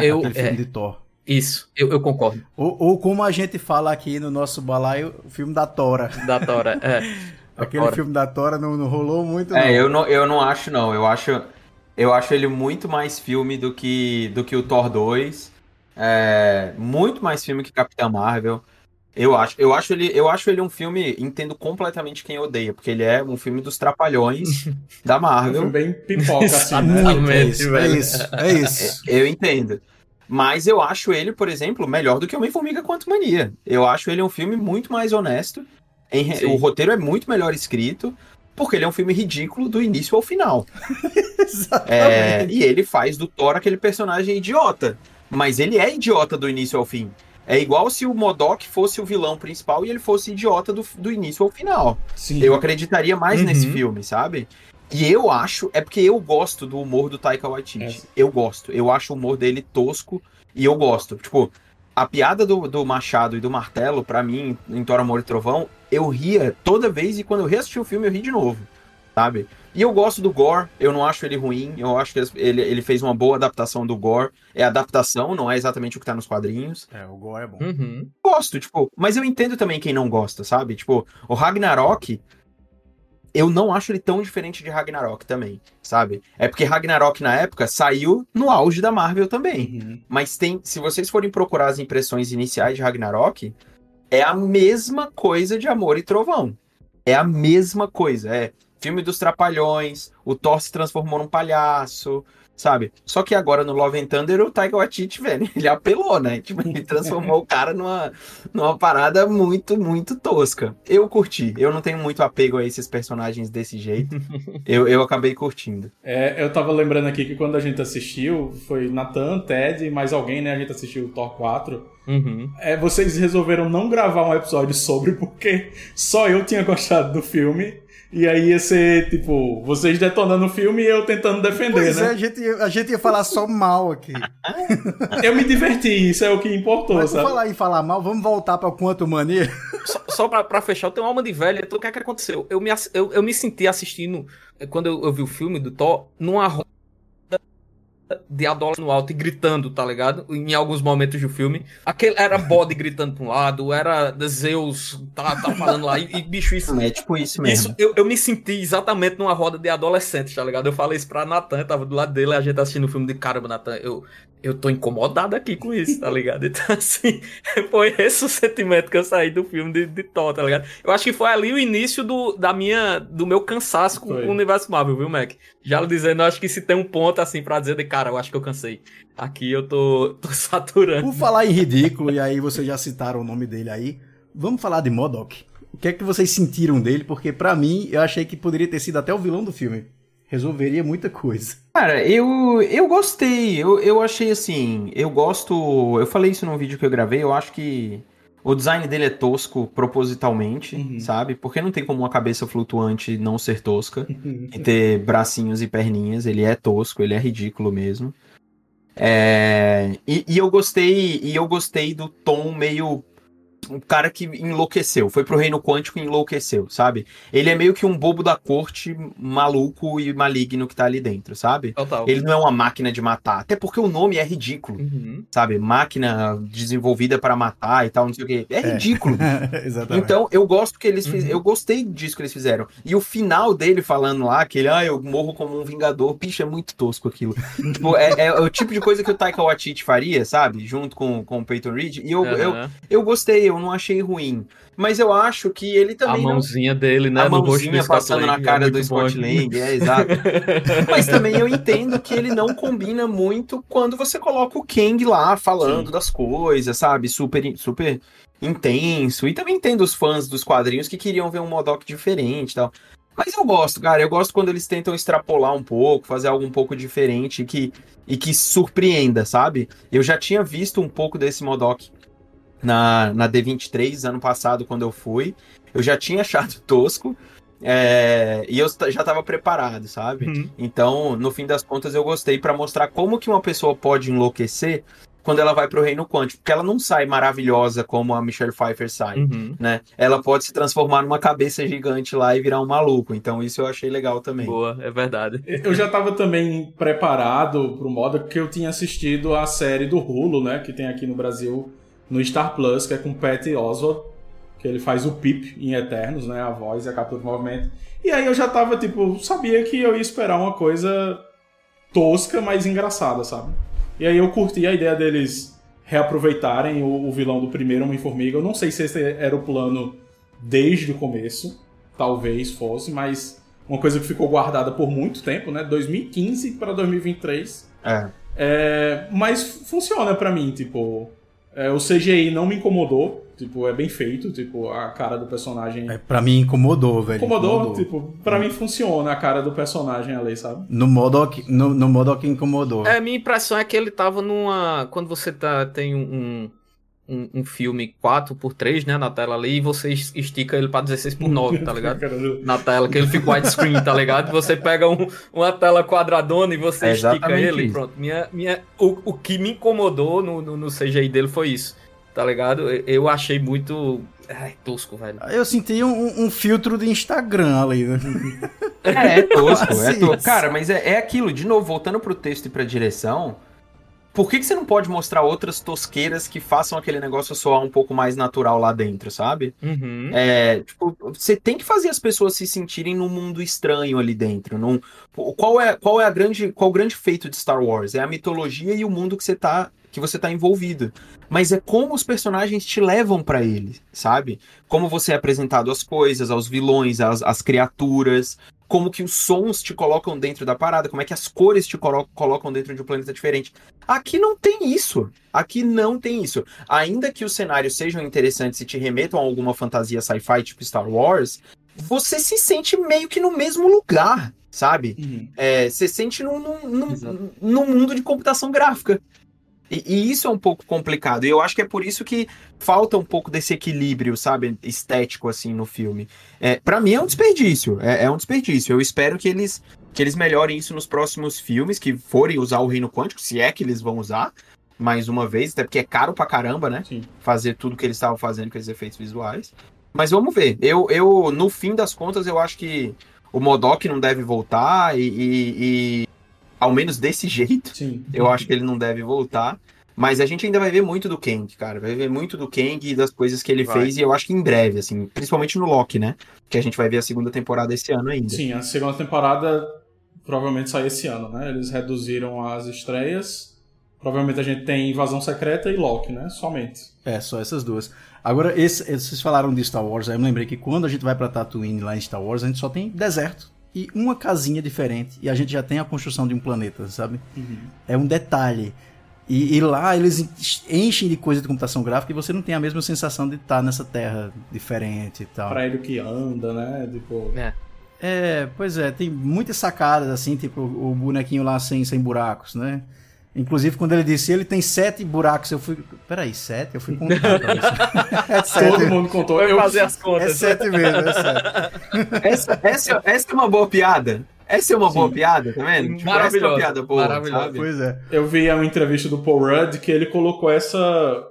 Eu, aquele filme é, de Thor. isso, eu, eu concordo. Ou, ou como a gente fala aqui no nosso balaio, o filme da Tora. Da Tora, é. Aquele Tora. filme da Tora não, não rolou muito, não. É, eu não, eu não acho, não. Eu acho, eu acho ele muito mais filme do que, do que o Thor 2. É, muito mais filme que Capitã Marvel. Eu acho, eu, acho ele, eu acho ele um filme, entendo completamente quem odeia, porque ele é um filme dos trapalhões da É um Marvel. filme bem pipoca, assim, né? Muito, é Exatamente, isso, é isso, é isso. Eu entendo. Mas eu acho ele, por exemplo, melhor do que Homem-Formiga Quanto Mania. Eu acho ele um filme muito mais honesto. Em o roteiro é muito melhor escrito, porque ele é um filme ridículo do início ao final. É, e ele faz do Thor aquele personagem idiota. Mas ele é idiota do início ao fim. É igual se o Modok fosse o vilão principal e ele fosse idiota do, do início ao final. Sim. Eu acreditaria mais Uhum. nesse filme, sabe? E eu acho, é porque eu gosto do humor do Taika Waititi. É. Eu gosto. Eu acho o humor dele tosco e eu gosto. Tipo, a piada do, do machado e do martelo, pra mim, em Thor, Amor e Trovão, eu ria toda vez e quando eu reassisti o filme eu ri de novo, sabe? E eu gosto do Gore, eu não acho ele ruim, eu acho que ele, ele fez uma boa adaptação do Gore. É adaptação, não é exatamente o que tá nos quadrinhos É, o Gore é bom. Uhum. gosto, tipo, mas eu entendo também quem não gosta, sabe? Tipo, o Ragnarok, eu não acho ele tão diferente de Ragnarok também, sabe? É porque Ragnarok na época saiu no auge da Marvel também. Uhum. Mas tem, se vocês forem procurar as impressões iniciais de Ragnarok, é a mesma coisa de Amor e Trovão. É a mesma coisa, é filme dos trapalhões, o Thor se transformou num palhaço, sabe? Só que agora no Love and Thunder o Taika Waititi, velho, ele apelou, né? Tipo, ele transformou o cara numa, numa parada muito, muito tosca. Eu curti, eu não tenho muito apego a esses personagens desse jeito. Eu, eu acabei curtindo. É, eu tava lembrando aqui que quando a gente assistiu, foi Nathan, Ted e mais alguém, né? A gente assistiu o Thor 4. Uhum. É, vocês resolveram não gravar um episódio sobre porque só eu tinha gostado do filme. E aí ia ser, tipo, vocês detonando o filme e eu tentando defender, Pois é, né? a gente, ia- a gente ia falar só mal aqui. Eu me diverti, isso é o que importou, Mas sabe? falar em falar mal, vamos voltar pra Quanto Mania. Só, só pra, pra fechar, eu tenho uma alma de velha. Então, o que é que aconteceu? Eu me, eu, eu me senti assistindo, eh, quando eu, eu vi o filme do Thor, numa roda de adolescente no alto e gritando, tá ligado? Em alguns momentos do filme. Aquele, era bode gritando pra um lado, era Zeus, tá, tá falando lá. E, e, bicho, isso, É tipo isso mesmo. isso eu, eu me senti exatamente numa roda de adolescentes, tá ligado? Eu falei isso pra Natan, tava do lado dele, a gente assistindo o filme de caramba, Natan, eu, eu tô incomodado aqui com isso, tá ligado? Então, assim, foi esse o sentimento que eu saí do filme de, de Thor, tá ligado? Eu acho que foi ali o início do, da minha, do meu cansaço com, com o universo Marvel, viu, Mac? Já lhe dizendo, eu acho que se tem um ponto, assim, pra dizer de cara, eu acho que eu cansei. Aqui eu tô, tô saturando. Por falar em ridículo, e aí vocês já citaram o nome dele aí, vamos falar de Modok. O que é que vocês sentiram dele? Porque pra mim, eu achei que poderia ter sido até o vilão do filme. Resolveria muita coisa. Cara, eu, eu gostei. Eu, eu achei assim. Eu gosto. Eu falei isso num vídeo que eu gravei. Eu acho que o design dele é tosco propositalmente, Uhum. sabe? Porque não tem como uma cabeça flutuante não ser tosca e ter bracinhos e perninhas. Ele é tosco, ele é ridículo mesmo. É, e, e eu gostei. E eu gostei do tom meio um cara que enlouqueceu, foi pro reino quântico e enlouqueceu, sabe? Ele é meio que um bobo da corte maluco e maligno que tá ali dentro, sabe? Total. Ele não é uma máquina de matar, até porque o nome é ridículo, Uhum. sabe? Máquina desenvolvida para matar e tal, não sei o quê. É ridículo. Exatamente. Então, eu gosto que eles fizeram. Eu gostei disso que eles fizeram. E o final dele falando lá, que ele, ah, eu morro como um vingador. Pixa, é muito tosco aquilo. tipo, é, é o tipo de coisa que o Taika Waititi faria, sabe? Junto com, com o Peyton Reed. E eu, eu, Aham. eu gostei, eu não achei ruim. Mas eu acho que ele A também. não- mãozinha dele, né? a mãozinha passando na Lang, cara é do. Scott Lang, é exato. Mas também eu entendo que ele não combina muito quando você coloca o Kang lá falando Sim. das coisas, sabe? Super, super intenso. E também entendo os fãs dos quadrinhos que queriam ver um Modok diferente e tal. Mas eu gosto, cara. Eu gosto quando eles tentam extrapolar um pouco, fazer algo um pouco diferente e que, e que surpreenda, sabe? Eu já tinha visto um pouco desse Modok na, na D23 ano passado, quando eu fui. Eu já tinha achado tosco. é, e eu já tava preparado, sabe? Uhum. Então, no fim das contas, eu gostei pra mostrar como que uma pessoa pode enlouquecer quando ela vai pro reino quântico. Porque ela não sai maravilhosa como a Michelle Pfeiffer sai, Uhum. né? Ela pode se transformar numa cabeça gigante lá e virar um maluco. Então, isso eu achei legal também. Boa, é verdade. Eu já tava também preparado pro modo porque eu tinha assistido a série do Hulu, né? Que tem aqui no Brasil no Star Plus, que é com Patty Oswald, que ele faz o Pip em Eternos, né? A voz e a captura de movimento. E aí eu já tava, tipo, sabia que eu ia esperar uma coisa tosca, mas engraçada, sabe? E aí eu curti a ideia deles reaproveitarem o, o vilão do primeiro Homem-Formiga. Eu não sei se esse era o plano desde o começo, talvez fosse, mas uma coisa que ficou guardada por muito tempo, né? 2015 para 2023. É. É, mas funciona pra mim, tipo, é, o CGI não me incomodou, tipo, é bem feito, tipo, a cara do personagem É, pra mim incomodou, velho. incomodou, tipo, pra mim funciona a cara do personagem ali, sabe? No Modok, no, no Modok incomodou. É, a minha impressão é que ele tava numa. Quando você tá, tem um, um, um filme 4x3, né, na tela ali, e você es- estica ele pra 16x9, tá ligado? Na tela, que ele fica widescreen, tá ligado? Você pega um- uma tela quadradona e você É estica ele, isso. pronto. Minha, minha, o, o que me incomodou no, no, no CGI dele foi isso, tá ligado? Eu, achei muito. Ai, tosco, velho. Eu senti um, um filtro de Instagram ali, né? É, é tosco, é Quase tosco. Cara, mas é, é aquilo, de novo, voltando pro texto e pra direção. Por que, que você não pode mostrar outras tosqueiras que façam aquele negócio soar um pouco mais natural lá dentro, sabe? Uhum. É, tipo, você tem que fazer as pessoas se sentirem num mundo estranho ali dentro. Num, qual é, qual é a grande, qual o grande feito de Star Wars? É a mitologia e o mundo que você tá, que você tá envolvido. Mas é como os personagens te levam pra ele, sabe? Como você é apresentado às coisas, aos vilões, às, às criaturas, como que os sons te colocam dentro da parada, como é que as cores te colo- colocam dentro de um planeta diferente. Aqui não tem isso. Aqui não tem isso. Ainda que os cenários sejam interessantes e te remetam a alguma fantasia sci-fi tipo Star Wars, você se sente meio que no mesmo lugar, sabe? É, você sente num, num, num- num mundo de computação gráfica. E, e isso é um pouco complicado. E eu acho que é por isso que falta um pouco desse equilíbrio, sabe, estético assim no filme. É, para mim é um desperdício. É, é um desperdício. Eu espero que eles que eles melhorem isso nos próximos filmes, que forem usar o Reino Quântico, se é que eles vão usar, mais uma vez, até porque é caro pra caramba, né? Sim. Fazer tudo que eles estavam fazendo com aqueles efeitos visuais. Mas vamos ver. Eu, eu, no fim das contas, eu acho que o Modok não deve voltar e, e- e- ao menos desse jeito, Sim. eu acho que ele não deve voltar. Mas a gente ainda vai ver muito do Kang, cara. Vai ver muito do Kang e das coisas que ele Vai. fez, e eu acho que em breve, assim, principalmente no Loki, né? Que a gente vai ver a segunda temporada esse ano ainda. Sim, a segunda temporada provavelmente sai esse ano, né? Eles reduziram as estreias. Provavelmente a gente tem Invasão Secreta e Loki, né? Somente. É, só essas duas. Agora, esse, vocês falaram de Star Wars, aí eu me lembrei que quando a gente vai pra Tatooine lá em Star Wars, a gente só tem deserto e uma casinha diferente. E a gente já tem a construção de um planeta, sabe? É um detalhe. E, e lá eles enchem de coisa de computação gráfica e você não tem a mesma sensação de estar nessa terra diferente e tal. Pra ele que anda, né? Tipo. É, pois é, tem muitas sacadas assim, tipo o bonequinho lá sem, sem buracos, né? Inclusive, quando ele disse ele tem sete buracos, eu fui. Peraí, sete? Eu fui contar você. É sete. Todo mundo contou. Eu, fazer as É contas. sete mesmo, é sete. Essa, essa, essa é uma boa piada. Essa é uma boa piada, tá vendo? Tipo, é uma Maravilhosa, piada boa, maravilhosa. sabe? Pois é. eu vi uma entrevista do Paul Rudd que ele colocou essa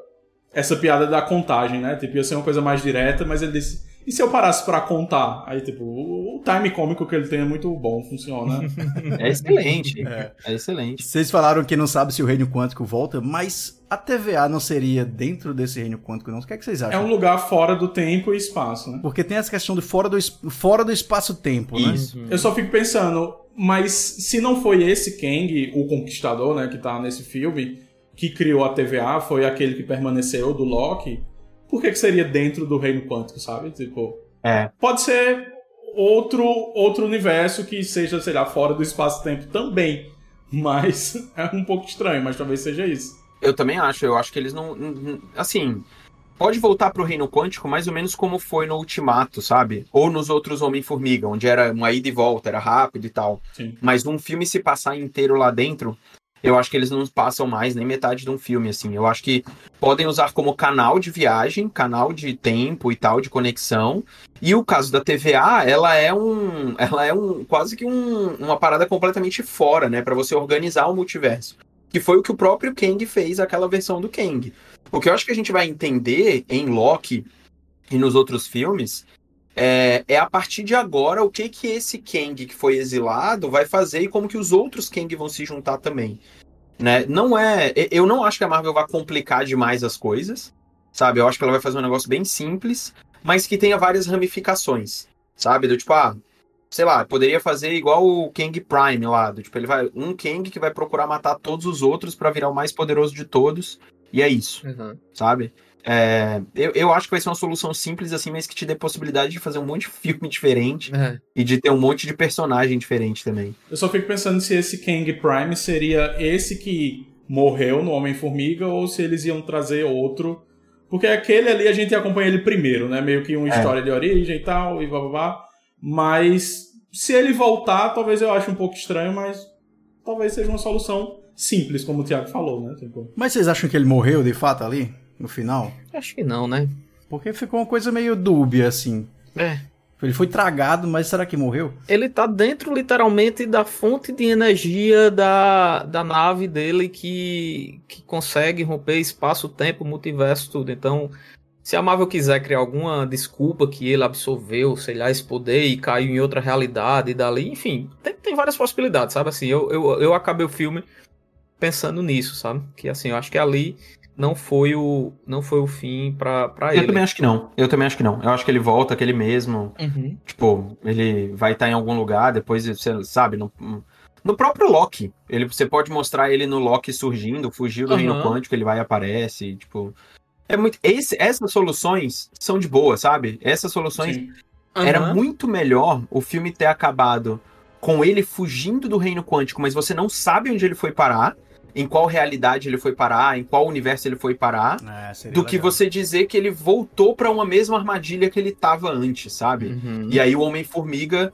essa piada da contagem, né? Tipo, ia ser uma coisa mais direta, mas ele disse. E se eu parasse pra contar? Aí, tipo, o, o time cômico que ele tem é muito bom, funciona. É excelente. É. excelente. Vocês falaram que não sabe se o reino quântico volta, mas a TVA não seria dentro desse reino quântico, não? O que, é que vocês É acham? um lugar fora do tempo e espaço, né? Porque tem essa questão de fora do, fora do espaço-tempo, né? Isso. Eu só fico pensando, mas se não foi esse Kang, o conquistador, né, que tá nesse filme, que criou a TVA, foi aquele que permaneceu do Loki, por que, que seria dentro do reino quântico, sabe? Tipo, É. pode ser outro outro universo que seja, sei lá, fora do espaço-tempo também. Mas é um pouco estranho, mas talvez seja isso. Eu também acho. Eu acho que eles não. Assim. Pode voltar pro reino quântico mais ou menos como foi no Ultimato, sabe? Ou nos outros Homem-Formiga, onde era uma ida e volta, era rápido e tal. Sim. Mas num filme se passar inteiro lá dentro, eu acho que eles não passam mais nem metade de um filme, assim. Eu acho que podem usar como canal de viagem, canal de tempo e tal, de conexão. E o caso da TVA, ela é um. Ela é um. quase que um- uma parada completamente fora, né? Pra você organizar o multiverso. Que foi o que o próprio Kang fez, aquela versão do Kang. O que eu acho que a gente vai entender em Loki e nos outros filmes é, é a partir de agora o que que esse Kang que foi exilado vai fazer e como que os outros Kang vão se juntar também. Né? Não é. Eu não acho que a Marvel vai complicar demais as coisas, sabe? Eu acho que ela vai fazer um negócio bem simples, mas que tenha várias ramificações, sabe? Do tipo, ah, sei lá, poderia fazer igual o Kang Prime lá, do tipo, ele vai. Um Kang que vai procurar matar todos os outros pra virar o mais poderoso de todos, e é isso sabe? É, eu, eu acho que vai ser uma solução simples assim, mas que te dê possibilidade de fazer um monte de filme diferente É. e de ter um monte de personagem diferente também. Eu só fico pensando se esse Kang Prime seria esse que morreu no Homem-Formiga ou se eles iam trazer outro. Porque aquele ali a gente acompanha ele primeiro, né? Meio que uma É. história de origem e tal, e blá blá blá. Mas se ele voltar, talvez eu ache um pouco estranho, mas talvez seja uma solução simples, como o Thiago falou, né? Tipo, Mas vocês acham que ele morreu de fato ali, no final? Acho que não, né? Porque ficou uma coisa meio dúbia, assim. É. Ele foi tragado, mas será que morreu? Ele tá dentro, literalmente, da fonte de energia da, da nave dele que, que consegue romper espaço, tempo, multiverso, tudo. Então, se a Marvel quiser criar alguma desculpa que ele absorveu, sei lá, esse poder e caiu em outra realidade e dali, enfim, tem, tem várias possibilidades, sabe? Assim, eu, eu, eu acabei o filme pensando nisso, sabe? Que assim, eu acho que ali não foi o, não foi o fim pra, pra Eu ele. também acho que não. Eu também acho que não. Eu acho que ele volta aquele mesmo. Uhum. Tipo, ele vai estar em algum lugar, depois, você sabe, no, no próprio Loki. Ele, você pode mostrar ele no Loki surgindo, fugiu do reino quântico, ele vai e aparece, tipo. É muito. Esse, essas soluções são de boa, sabe? Essas soluções sim. Era muito melhor o filme ter acabado com ele fugindo do reino quântico, mas você não sabe onde ele foi parar, em qual realidade ele foi parar, em qual universo ele foi parar, É, do que legal. você dizer que ele voltou pra uma mesma armadilha que ele tava antes, sabe? Uhum. E aí o Homem-Formiga,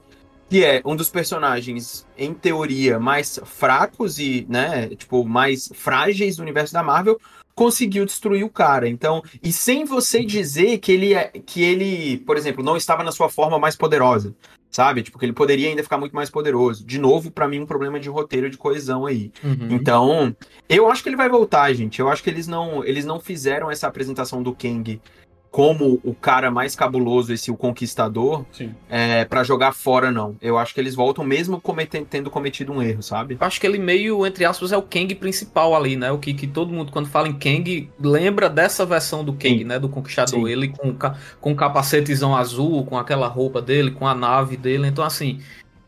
que é um dos personagens, em teoria, mais fracos e, né, tipo, mais frágeis do universo da Marvel, conseguiu destruir o cara. Então, e sem você dizer que ele é, que ele, por exemplo, não estava na sua forma mais poderosa, sabe? Tipo, que ele poderia ainda ficar muito mais poderoso. De novo, pra mim, um problema de roteiro de coesão aí. Uhum. Então, eu acho que ele vai voltar, gente. Eu acho que eles não, eles não fizeram essa apresentação do Kang como o cara mais cabuloso, esse o conquistador, é, para jogar fora, não. Eu acho que eles voltam mesmo cometendo, tendo cometido um erro, sabe? Eu acho que ele meio, entre aspas, é o Kang principal ali, né? O que, que todo mundo, quando fala em Kang, lembra dessa versão do Kang, Sim. né? Do Conquistador. Sim. Ele com, com o capacetezão azul, com aquela roupa dele, com a nave dele. Então, assim,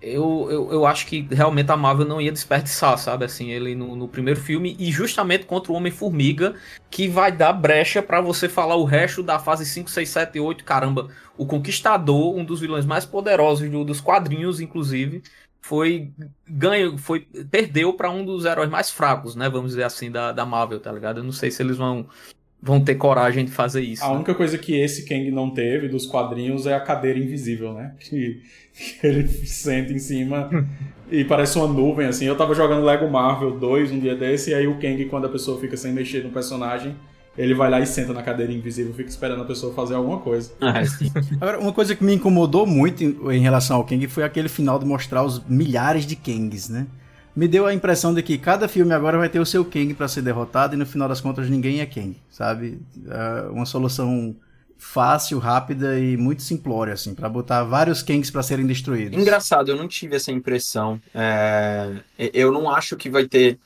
eu, eu, eu acho que realmente a Marvel não ia desperdiçar, sabe? Assim, ele no, no primeiro filme e justamente contra o Homem-Formiga, que vai dar brecha pra você falar o resto da fase 5, 6, 7 e 8. Caramba, o Conquistador, um dos vilões mais poderosos do- dos quadrinhos, inclusive, foi ganho, foi perdeu pra um dos heróis mais fracos, né? Vamos dizer assim, da, da Marvel, tá ligado? Eu não sei se eles vão vão ter coragem de fazer isso. A né? única coisa que esse Kang não teve dos quadrinhos é a cadeira invisível, né? Que, que ele senta em cima e parece uma nuvem, assim. Eu tava jogando Lego Marvel 2 um dia desse, e aí o Kang, quando a pessoa fica sem mexer no personagem, ele vai lá e senta na cadeira invisível, fica esperando a pessoa fazer alguma coisa. Ah, sim. Agora, uma coisa que me incomodou muito em, em relação ao Kang foi aquele final de mostrar os milhares de Kangs, né? Me deu a impressão de que cada filme agora vai ter o seu Kang pra ser derrotado e no final das contas ninguém é Kang, sabe? É uma solução fácil, rápida e muito simplória, assim, pra botar vários Kangs pra serem destruídos. Engraçado, eu não tive essa impressão. É, Eu não acho que vai ter.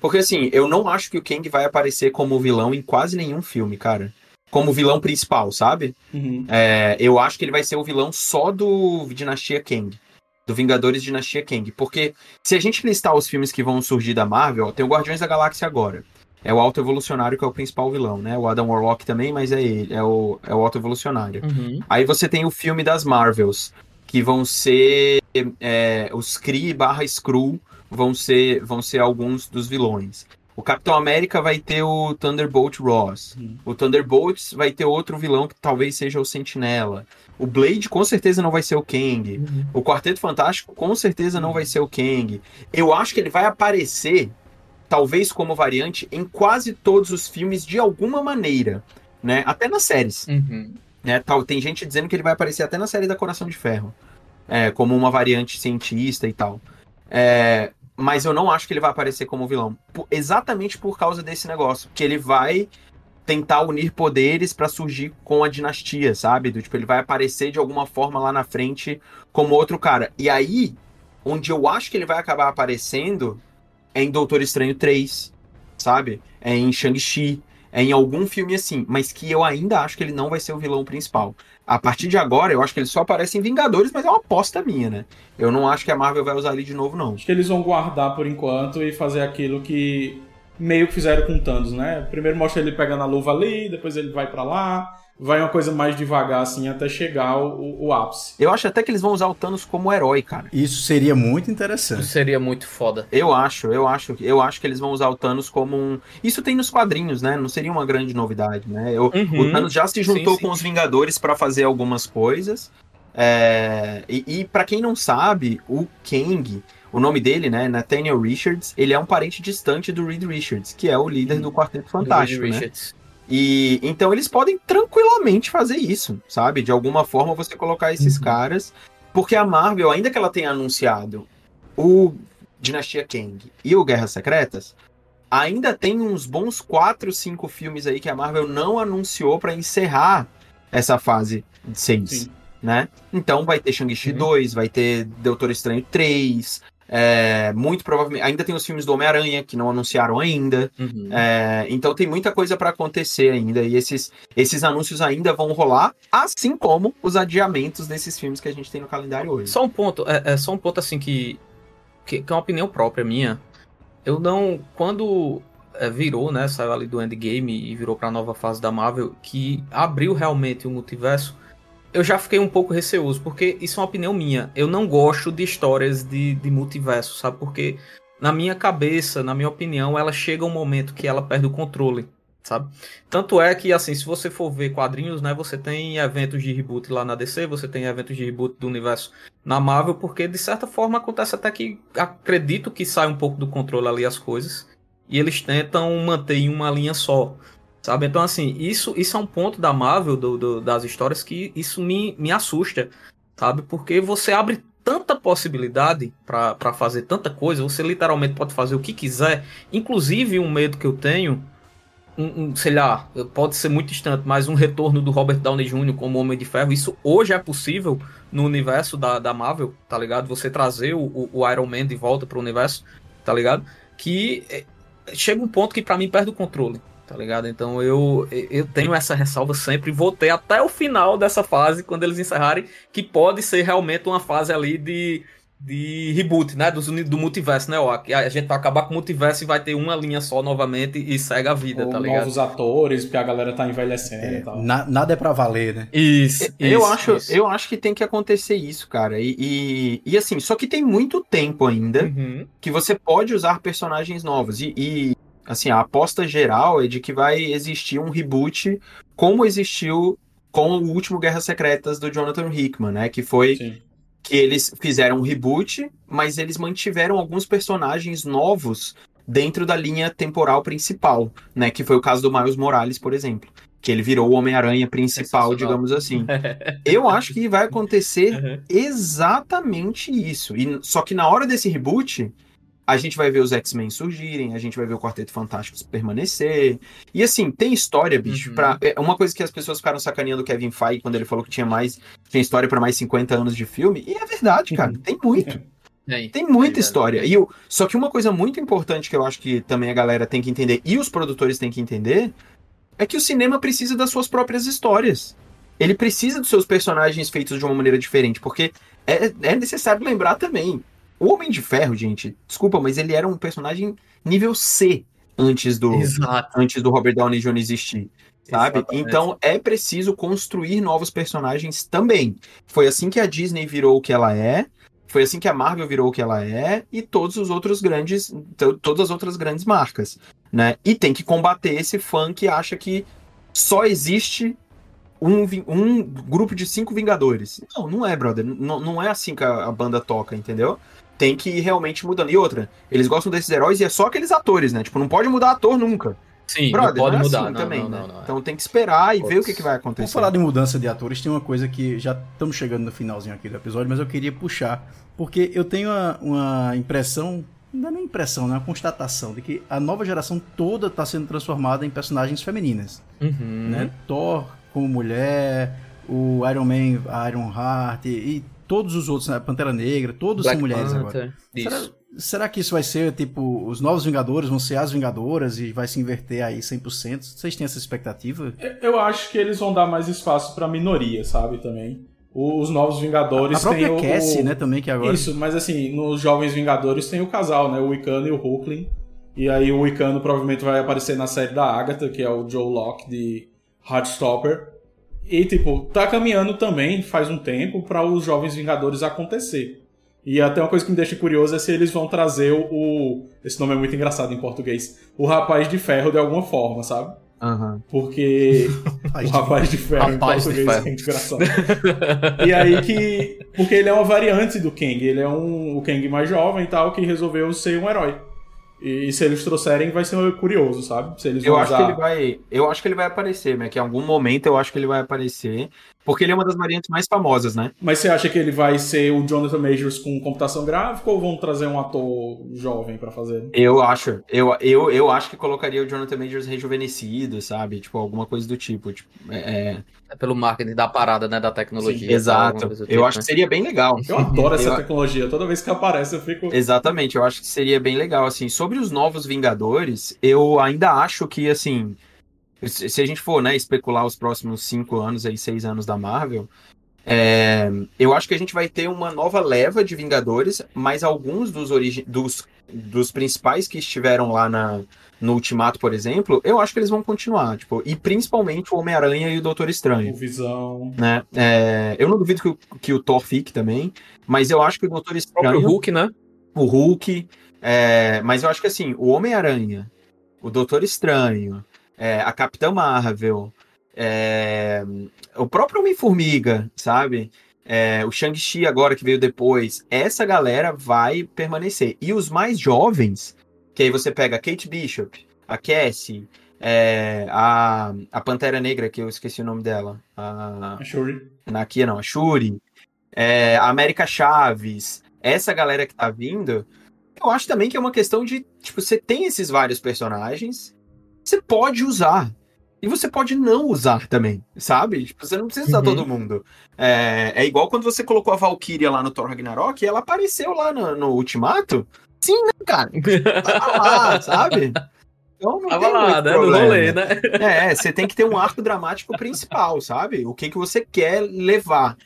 Porque assim, eu não acho que o Kang vai aparecer como vilão em quase nenhum filme, cara. Como vilão principal, sabe? Uhum. É, eu acho que ele vai ser o vilão só do Dinastia Kang. Do Vingadores Dinastia Kang. Porque se a gente listar os filmes que vão surgir da Marvel, ó, tem o Guardiões da Galáxia agora. É o Auto Evolucionário que é o principal vilão, né? O Adam Warlock também, mas é ele, é o, é o Auto Evolucionário. Uhum. Aí você tem o filme das Marvels, que vão ser é, os Kree barra Skrull, vão ser, vão ser alguns dos vilões. O Capitão América vai ter o Thunderbolt Ross. O Thunderbolts vai ter outro vilão que talvez seja o Sentinela. O Blade com certeza não vai ser o Kang. O Quarteto Fantástico com certeza não vai ser o Kang. Eu acho que ele vai aparecer, talvez como variante, em quase todos os filmes de alguma maneira. Né? Até nas séries Uhum. né? Tal, tem gente dizendo que ele vai aparecer até na série da Coração de Ferro, é, como uma variante cientista e tal. É, mas eu não acho que ele vai aparecer como vilão, Por- exatamente por causa desse negócio, que ele vai tentar unir poderes pra surgir com a dinastia, sabe? Do tipo, ele vai aparecer de alguma forma lá na frente como outro cara. E aí, onde eu acho que ele vai acabar aparecendo é em Doutor Estranho 3, sabe? É em Shang-Chi, é em algum filme assim, mas que eu ainda acho que ele não vai ser o vilão principal. A partir de agora, eu acho que ele só aparece em Vingadores, mas é uma aposta minha, né? Eu não acho que a Marvel vai usar ele de novo, não. Acho que eles vão guardar por enquanto e fazer aquilo que meio que fizeram com o Thanos, né? Primeiro mostra ele pegando a luva ali, depois ele vai pra lá, vai uma coisa mais devagar assim até chegar o, o, ápice. Eu acho até que eles vão usar o Thanos como herói, cara. Isso seria muito Isso interessante. seria muito foda. Eu acho, eu acho, eu acho que eles vão usar o Thanos como um. Isso tem nos quadrinhos, né? Não seria uma grande novidade, né? Eu- Uhum. O Thanos já se juntou Sim, sim. com os Vingadores pra fazer algumas coisas. É, E, e para quem não sabe, o Kang, o nome dele, né? Nathaniel Richards, ele é um parente distante do Reed Richards, que é o líder do Quarteto Fantástico, Reed né? Richards. E então eles podem tranquilamente fazer isso, sabe? De alguma forma você colocar esses caras, porque a Marvel, ainda que ela tenha anunciado o Dinastia Kang e o Guerras Secretas, ainda tem uns bons 4, 5 filmes aí que a Marvel não anunciou pra encerrar essa fase 6, Sim. né? Então vai ter Shang-Chi Uhum. 2, vai ter Doutor Estranho 3, é, muito provavelmente ainda tem os filmes do Homem-Aranha que não anunciaram ainda. Uhum. É, então tem muita coisa pra acontecer ainda e esses, esses anúncios ainda vão rolar, assim como os adiamentos desses filmes que a gente tem no calendário hoje. Só um ponto, é, é só um ponto assim que, que, que é uma opinião própria minha. Eu não. Quando é, virou, né? Saiu ali do Endgame e virou pra nova fase da Marvel, que abriu realmente o multiverso. Eu já fiquei um pouco receoso, porque isso é uma opinião minha. Eu não gosto de histórias de, de multiverso, sabe? Porque na minha cabeça, na minha opinião, ela chega um momento que ela perde o controle, sabe? Tanto é que, assim, se você for ver quadrinhos, né? Você tem eventos de reboot lá na DC, você tem eventos de reboot do universo na Marvel, porque de certa forma acontece até que acredito que sai um pouco do controle ali as coisas. E eles tentam manter em uma linha só. Sabe? Então, assim, isso, isso é um ponto da Marvel, do, do- das histórias, que isso me, me assusta. Sabe? Porque você abre tanta possibilidade pra fazer tanta coisa, você literalmente pode fazer o que quiser. Inclusive, um medo que eu tenho, um, um, sei lá, pode ser muito distante, mas um retorno do Robert Downey Jr. como Homem de Ferro, isso hoje é possível no universo da, da Marvel, tá ligado? Você trazer o, o- Iron Man de volta pro universo, tá ligado? Que é, chega um ponto que pra mim perde o controle, tá ligado? Então eu, eu tenho essa ressalva sempre e vou ter até o final dessa fase, quando eles encerrarem, que pode ser realmente uma fase ali de, de reboot, né? Do, do multiverso, né? Ó, que a gente vai acabar com o multiverso e vai ter uma linha só novamente e segue a vida, Ou tá ligado? novos atores, porque a galera tá envelhecendo e tal. Na- nada é pra valer, né? Isso, eu, isso, acho, isso. eu acho que tem que acontecer isso, cara. E, e, e, assim, só que tem muito tempo ainda Uhum. que você pode usar personagens novos. E, e, assim, a aposta geral é de que vai existir um reboot como existiu com o último Guerras Secretas do Jonathan Hickman, né? Que foi Sim. que eles fizeram um reboot, mas eles mantiveram alguns personagens novos dentro da linha temporal principal, né? Que foi o caso do Miles Morales, por exemplo. Que ele virou o Homem-Aranha principal, digamos assim. Eu acho que vai acontecer Uhum. exatamente isso. E, só que na hora desse reboot, A gente vai ver os X-Men surgirem, a gente vai ver o Quarteto Fantástico permanecer. E assim, tem história, bicho. Uhum. Pra, é uma coisa que as pessoas ficaram sacaneando o Kevin Feige quando ele falou que tinha mais. Tinha história pra mais 50 anos de filme. E é verdade, cara. Tem muito. Aí. Tem muita Verdade. história. E eu, só que uma coisa muito importante que eu acho que também a galera tem que entender, e os produtores têm que entender, é que o cinema precisa das suas próprias histórias. Ele precisa dos seus personagens feitos de uma maneira diferente, porque é, é necessário lembrar também. O Homem de Ferro, gente, desculpa, mas ele era um personagem nível C antes do, Exato. antes do Robert Downey Jr. existir. Sabe? Exatamente. Então é preciso construir novos personagens também. Foi assim que a Disney virou o que ela é, foi assim que a Marvel virou o que ela é, e todos os outros grandes, to- todas as outras grandes marcas, né? E tem que combater esse fã que acha que só existe um, um grupo de cinco Vingadores. Não, não é, brother. N- não é assim que a, a banda toca, entendeu? Tem que ir realmente mudando. E outra, eles gostam desses heróis e é só aqueles atores, né? Tipo, não pode mudar ator nunca. Sim, Brother, não pode não é mudar. assim não, também, não, né? não, não, é. Então tem que esperar e ver o que, que vai acontecer. falar de mudança de atores, tem uma coisa que já estamos chegando no finalzinho aqui do episódio, mas eu queria puxar, porque eu tenho uma, uma impressão, não é nem impressão, né? Uma constatação de que a nova geração toda está sendo transformada em personagens femininas, Uhum. né? Thor como mulher, o Iron Man, a Iron Heart e, e todos os outros, né? Pantera Negra, todos Black são mulheres agora. Panther. Será, Isso. será que isso vai ser, tipo, os novos Vingadores vão ser as Vingadoras e vai se inverter aí 100%? Vocês têm essa expectativa? Eu acho que eles vão dar mais espaço pra minoria, sabe, também. Os Novos Vingadores A própria tem o... Cassie, o- né, também, que agora... Isso, mas assim, nos Jovens Vingadores tem o casal, né? O Wiccan e o Hulkling. E aí o Wiccan provavelmente vai aparecer na série da Agatha, que é o Joe Locke de Heartstopper. E, tipo, tá caminhando também, faz um tempo, pra os Jovens Vingadores acontecer. E até uma coisa que me deixa curioso é se eles vão trazer o... o- Esse nome é muito engraçado em português. O Rapaz de Ferro de alguma forma, sabe? Aham. Porque o Rapaz de Ferro Rapaz em português Ferro. é engraçado. e aí que. Porque ele é uma variante do Kang. Ele é um, o Kang mais jovem e tal, que resolveu ser um herói. E, se eles trouxerem, vai ser curioso, sabe? Se eles Eu acho que ele vai. Eu acho que ele vai aparecer, né? Que em algum momento eu acho que ele vai aparecer. Porque ele é uma das variantes mais famosas, né? Mas você acha que ele vai ser o Jonathan Majors com computação gráfica ou vão trazer um ator jovem pra fazer? Eu acho. Eu, eu, eu acho que colocaria o Jonathan Majors rejuvenescido, sabe? Tipo, alguma coisa do tipo. tipo é, É pelo marketing da parada, né? Da tecnologia. Sim, exato. Eu tipo, acho né? que seria bem legal. Eu adoro essa Eu- tecnologia. Toda vez que aparece, eu fico. Exatamente, eu acho que seria bem legal, assim. Sobre os novos Vingadores, eu ainda acho que, assim, se a gente for, né, especular os próximos cinco anos, aí, seis anos da Marvel, é, eu acho que a gente vai ter uma nova leva de Vingadores, mas alguns dos, dos, dos principais que estiveram lá na, no Ultimato, por exemplo, eu acho que eles vão continuar, tipo, e principalmente o Homem-Aranha e o Doutor Estranho O Visão. né? É, eu não duvido que o, que o Thor fique também, mas eu acho que o Doutor O Estranho, próprio Hulk, né? o Hulk, é, mas eu acho que assim, o Homem-Aranha, o Doutor Estranho, é, a Capitã Marvel, é, o próprio Homem-Formiga, sabe? É, o Shang-Chi agora que veio depois, essa galera vai permanecer. E os mais jovens, que aí você pega a Kate Bishop, a Cassie, é, a, a Pantera Negra, que eu esqueci o nome dela, a, A Shuri. na Kia não, a Shuri, é, a América Chaves, essa galera que tá vindo, eu acho também que é uma questão de, tipo, você tem esses vários personagens, você pode usar. E você pode não usar também, sabe? Tipo, você não precisa usar Uhum. todo mundo. É, é igual quando você colocou a Valkyria lá no Thor Ragnarok e ela apareceu lá no, no Ultimato. Sim, né, cara? Tava lá, sabe? Então não Tava tem lá, né? No problema. rolê, né? É, você tem que ter um arco dramático principal, sabe? O que, que você quer levar.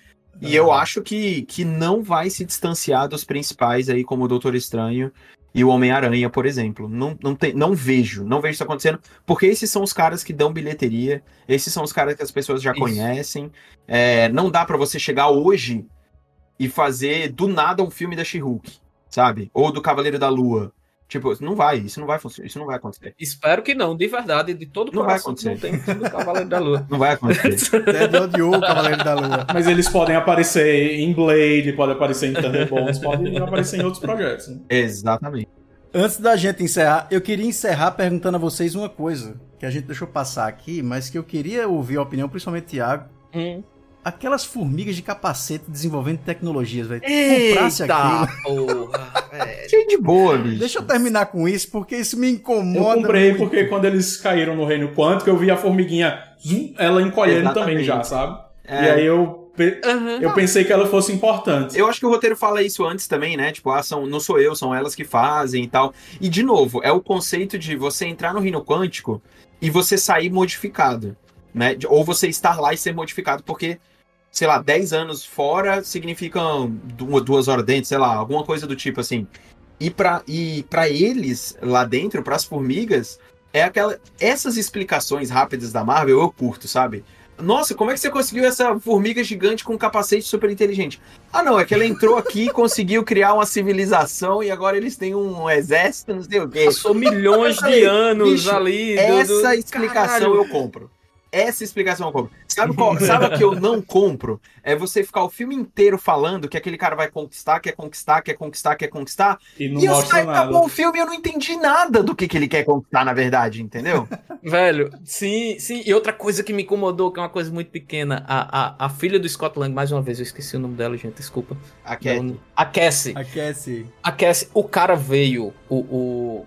E eu acho que, que não vai se distanciar dos principais aí, como o Doutor Estranho e o Homem-Aranha, por exemplo. Não, não, tem, não vejo, não vejo isso acontecendo, porque esses são os caras que dão bilheteria, esses são os caras que as pessoas já Isso. conhecem. É, não dá pra você chegar hoje e fazer do nada um filme da She-Hulk, sabe? Ou do Cavaleiro da Lua. Tipo, não vai, isso não vai funcionar, isso não vai acontecer. Espero que não, de verdade, de todo Não vai coração que não acontecer. tem filme do Cavaleiro da Lua. Não vai acontecer. Ted odiou o Cavaleiro da Lua. Mas eles podem aparecer em Blade, podem aparecer em Thunderbolts, podem aparecer em outros projetos. Né? Exatamente. Antes da gente encerrar, eu queria encerrar perguntando a vocês uma coisa que a gente deixou passar aqui, mas que eu queria ouvir a opinião, principalmente do Thiago. Hum. Aquelas formigas de capacete desenvolvendo tecnologias, velho. Comprasse aquilo. porra. Cheio de boa, bicho. Deixa eu terminar com isso, porque isso me Eu incomoda. comprei muito. porque quando eles caíram no reino quântico, eu vi a formiguinha, ela encolhendo também Exatamente. já, sabe? É. E aí eu, pe- eu pensei que ela fosse importante. Eu acho que o roteiro fala isso antes também, né? Tipo, ah, são, não sou eu, são elas que fazem e tal. E, de novo, é o conceito de você entrar no reino quântico e você sair modificado, né? Ou você estar lá e ser modificado, porque, sei lá, 10 anos fora significam du- duas horas dentro, sei lá, alguma coisa do tipo assim. E pra, e pra eles, lá dentro, pras formigas, é aquela. Essas explicações rápidas da Marvel eu curto, sabe? Nossa, como é que você conseguiu essa formiga gigante com um capacete super inteligente? Ah, não, é que ela entrou aqui, conseguiu criar uma civilização e agora eles têm um exército, não sei o quê. Passou milhões de anos bicho, ali. Essa do- explicação Caralho. eu compro. Essa explicação eu compro. Sabe, qual, sabe o que eu não compro? É você ficar o filme inteiro falando que aquele cara vai conquistar, quer conquistar, quer conquistar, quer conquistar. E não e eu mostra saio, acabou o filme e eu não entendi nada do que, que ele quer conquistar, na verdade, entendeu? Velho, sim, sim. E outra coisa que me incomodou, que é uma coisa muito pequena, a, a, a filha do Scott Lang, mais uma vez, eu esqueci o nome dela, gente, desculpa. A Cat. Não- A Cassie. Aquece. A Cassie, o cara veio, o, o,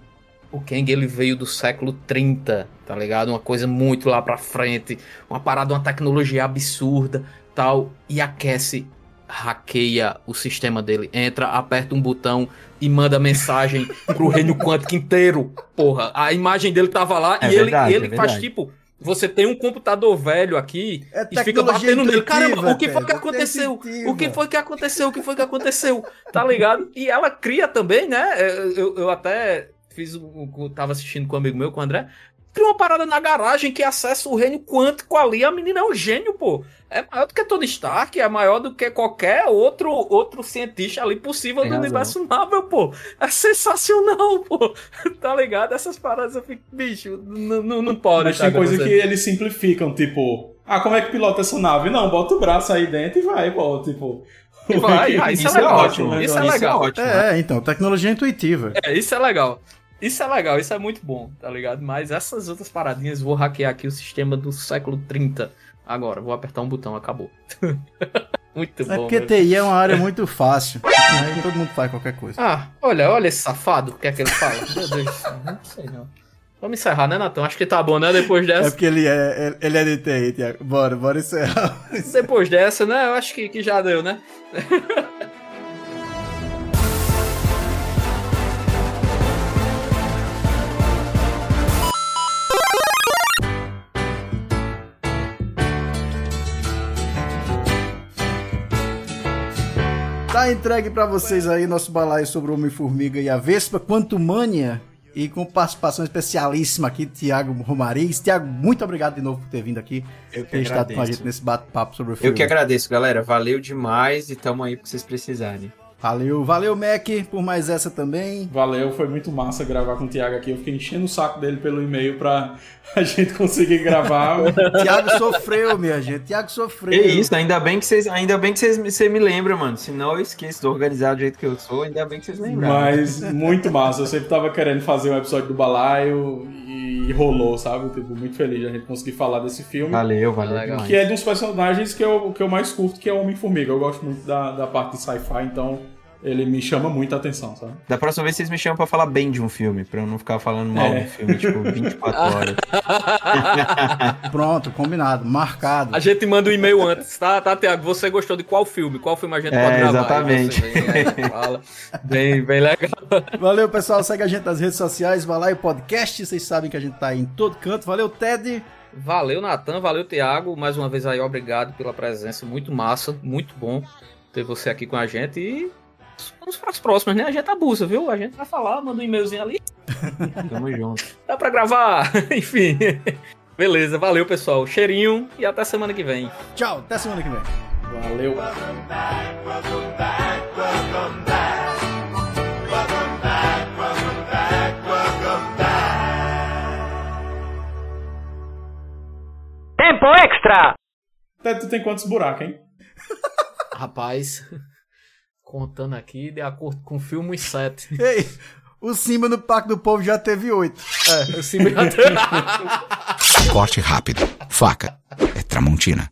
o Kang, ele veio do século 30, tá ligado? Uma coisa muito lá pra frente, uma parada, uma tecnologia absurda, tal. E a Cassie hackeia o sistema dele, entra, aperta um botão e manda mensagem pro reino quântico inteiro. Porra, a imagem dele tava lá É e ele, verdade, e ele é faz tipo... Você tem um computador velho aqui É e fica batendo nele. Caramba, o que foi que aconteceu? O que foi que aconteceu? O que foi que aconteceu? Tá ligado? E ela cria também, né? Eu- eu até fiz um- Tava assistindo com um amigo meu, com o André. Cria uma parada na garagem que acessa o reino quântico ali. A menina é um gênio, pô. É maior do que Tony Stark, é maior do que qualquer outro, outro cientista ali possível Tem do razão. universo Marvel, pô. É sensacional, pô. Tá ligado? Essas paradas eu fico, bicho, não pode. Mas tá tem coisa que eles simplificam, tipo, ah, como é que pilota essa nave? Não, bota o braço aí dentro e vai, pô, tipo. E vai, ah, isso, é legal. ótimo, Isso é isso é legal. ótimo. É, então, tecnologia intuitiva. É, isso é legal. Isso é legal, isso é muito bom, tá ligado? Mas essas outras paradinhas, vou hackear aqui o sistema do século 30. Agora, vou apertar um botão, acabou. muito É bom. porque velho. TI é uma área muito fácil. Aí todo mundo faz qualquer coisa. Ah, olha, olha esse safado, o que é que ele fala? Meu Deus não sei não. Vamos encerrar, né, Natão? Acho que tá bom, né? Depois É dessa. porque ele é, ele é de TI, Tiago. Bora, bora encerrar. Depois dessa, né? Eu acho que, que já deu, né? Tá entregue pra vocês aí nosso balaio sobre o Homem-Formiga e a Vespa Quantumania. E com participação especialíssima aqui, Tiago Romariz. Tiago, muito obrigado de novo por ter vindo aqui. Eu que ter estado com a agradeço. gente nesse bate-papo sobre o filme. Eu que agradeço, galera. Valeu demais e tamo aí pra vocês precisarem. Valeu, valeu, Mac, por mais essa também. Valeu, foi muito massa gravar com o Thiago aqui. Eu fiquei enchendo o saco dele pelo e-mail pra a gente conseguir gravar. Tiago sofreu, minha gente. Tiago sofreu. É isso, ainda bem que vocês, ainda bem que vocês, você me lembram, mano. Senão eu esqueço de organizar do jeito que eu sou. Ainda bem que vocês lembraram. Mas muito massa. Eu sempre tava querendo fazer um episódio do Balaio e rolou, sabe? Tipo, muito feliz de a gente conseguir falar desse filme. Valeu, valeu demais. Que é de uns personagens que eu, que eu mais curto, que é o Homem-Formiga. Eu gosto muito da, da parte de sci-fi, então ele me chama muita atenção, sabe? Da próxima vez vocês me chamam pra falar bem de um filme, pra eu não ficar falando mal É. do filme, tipo, 24 horas. Pronto, combinado, marcado. A gente manda o e-mail antes, tá, tá, Tiago? Você gostou de qual filme? Qual filme a gente É, pode gravar? Exatamente. vem aí, fala. Bem, bem legal. Valeu, pessoal. Segue a gente nas redes sociais, Balaio Podcast. Vocês sabem que a gente tá aí em todo canto. Valeu, Ted. Valeu, Natan, valeu, Tiago. Mais uma vez aí, obrigado pela presença. Muito massa, muito bom ter você aqui com a gente. E vamos para as próximas, né? A gente abusa, viu? A gente vai falar, manda um e-mailzinho ali. Tamo junto. Dá pra gravar. Enfim. Beleza, valeu, pessoal. Cheirinho e até semana que vem. Tchau, até semana que vem. Valeu. Welcome back, welcome back, welcome back. Welcome back, welcome back, welcome back. Tempo extra! Tu tem quantos buracos, hein? Rapaz, contando aqui de acordo com o filme 7. Ei, o Simba no Parque do Povo já teve 8. É, o Simba já teve. Corte rápido. Faca. É Tramontina.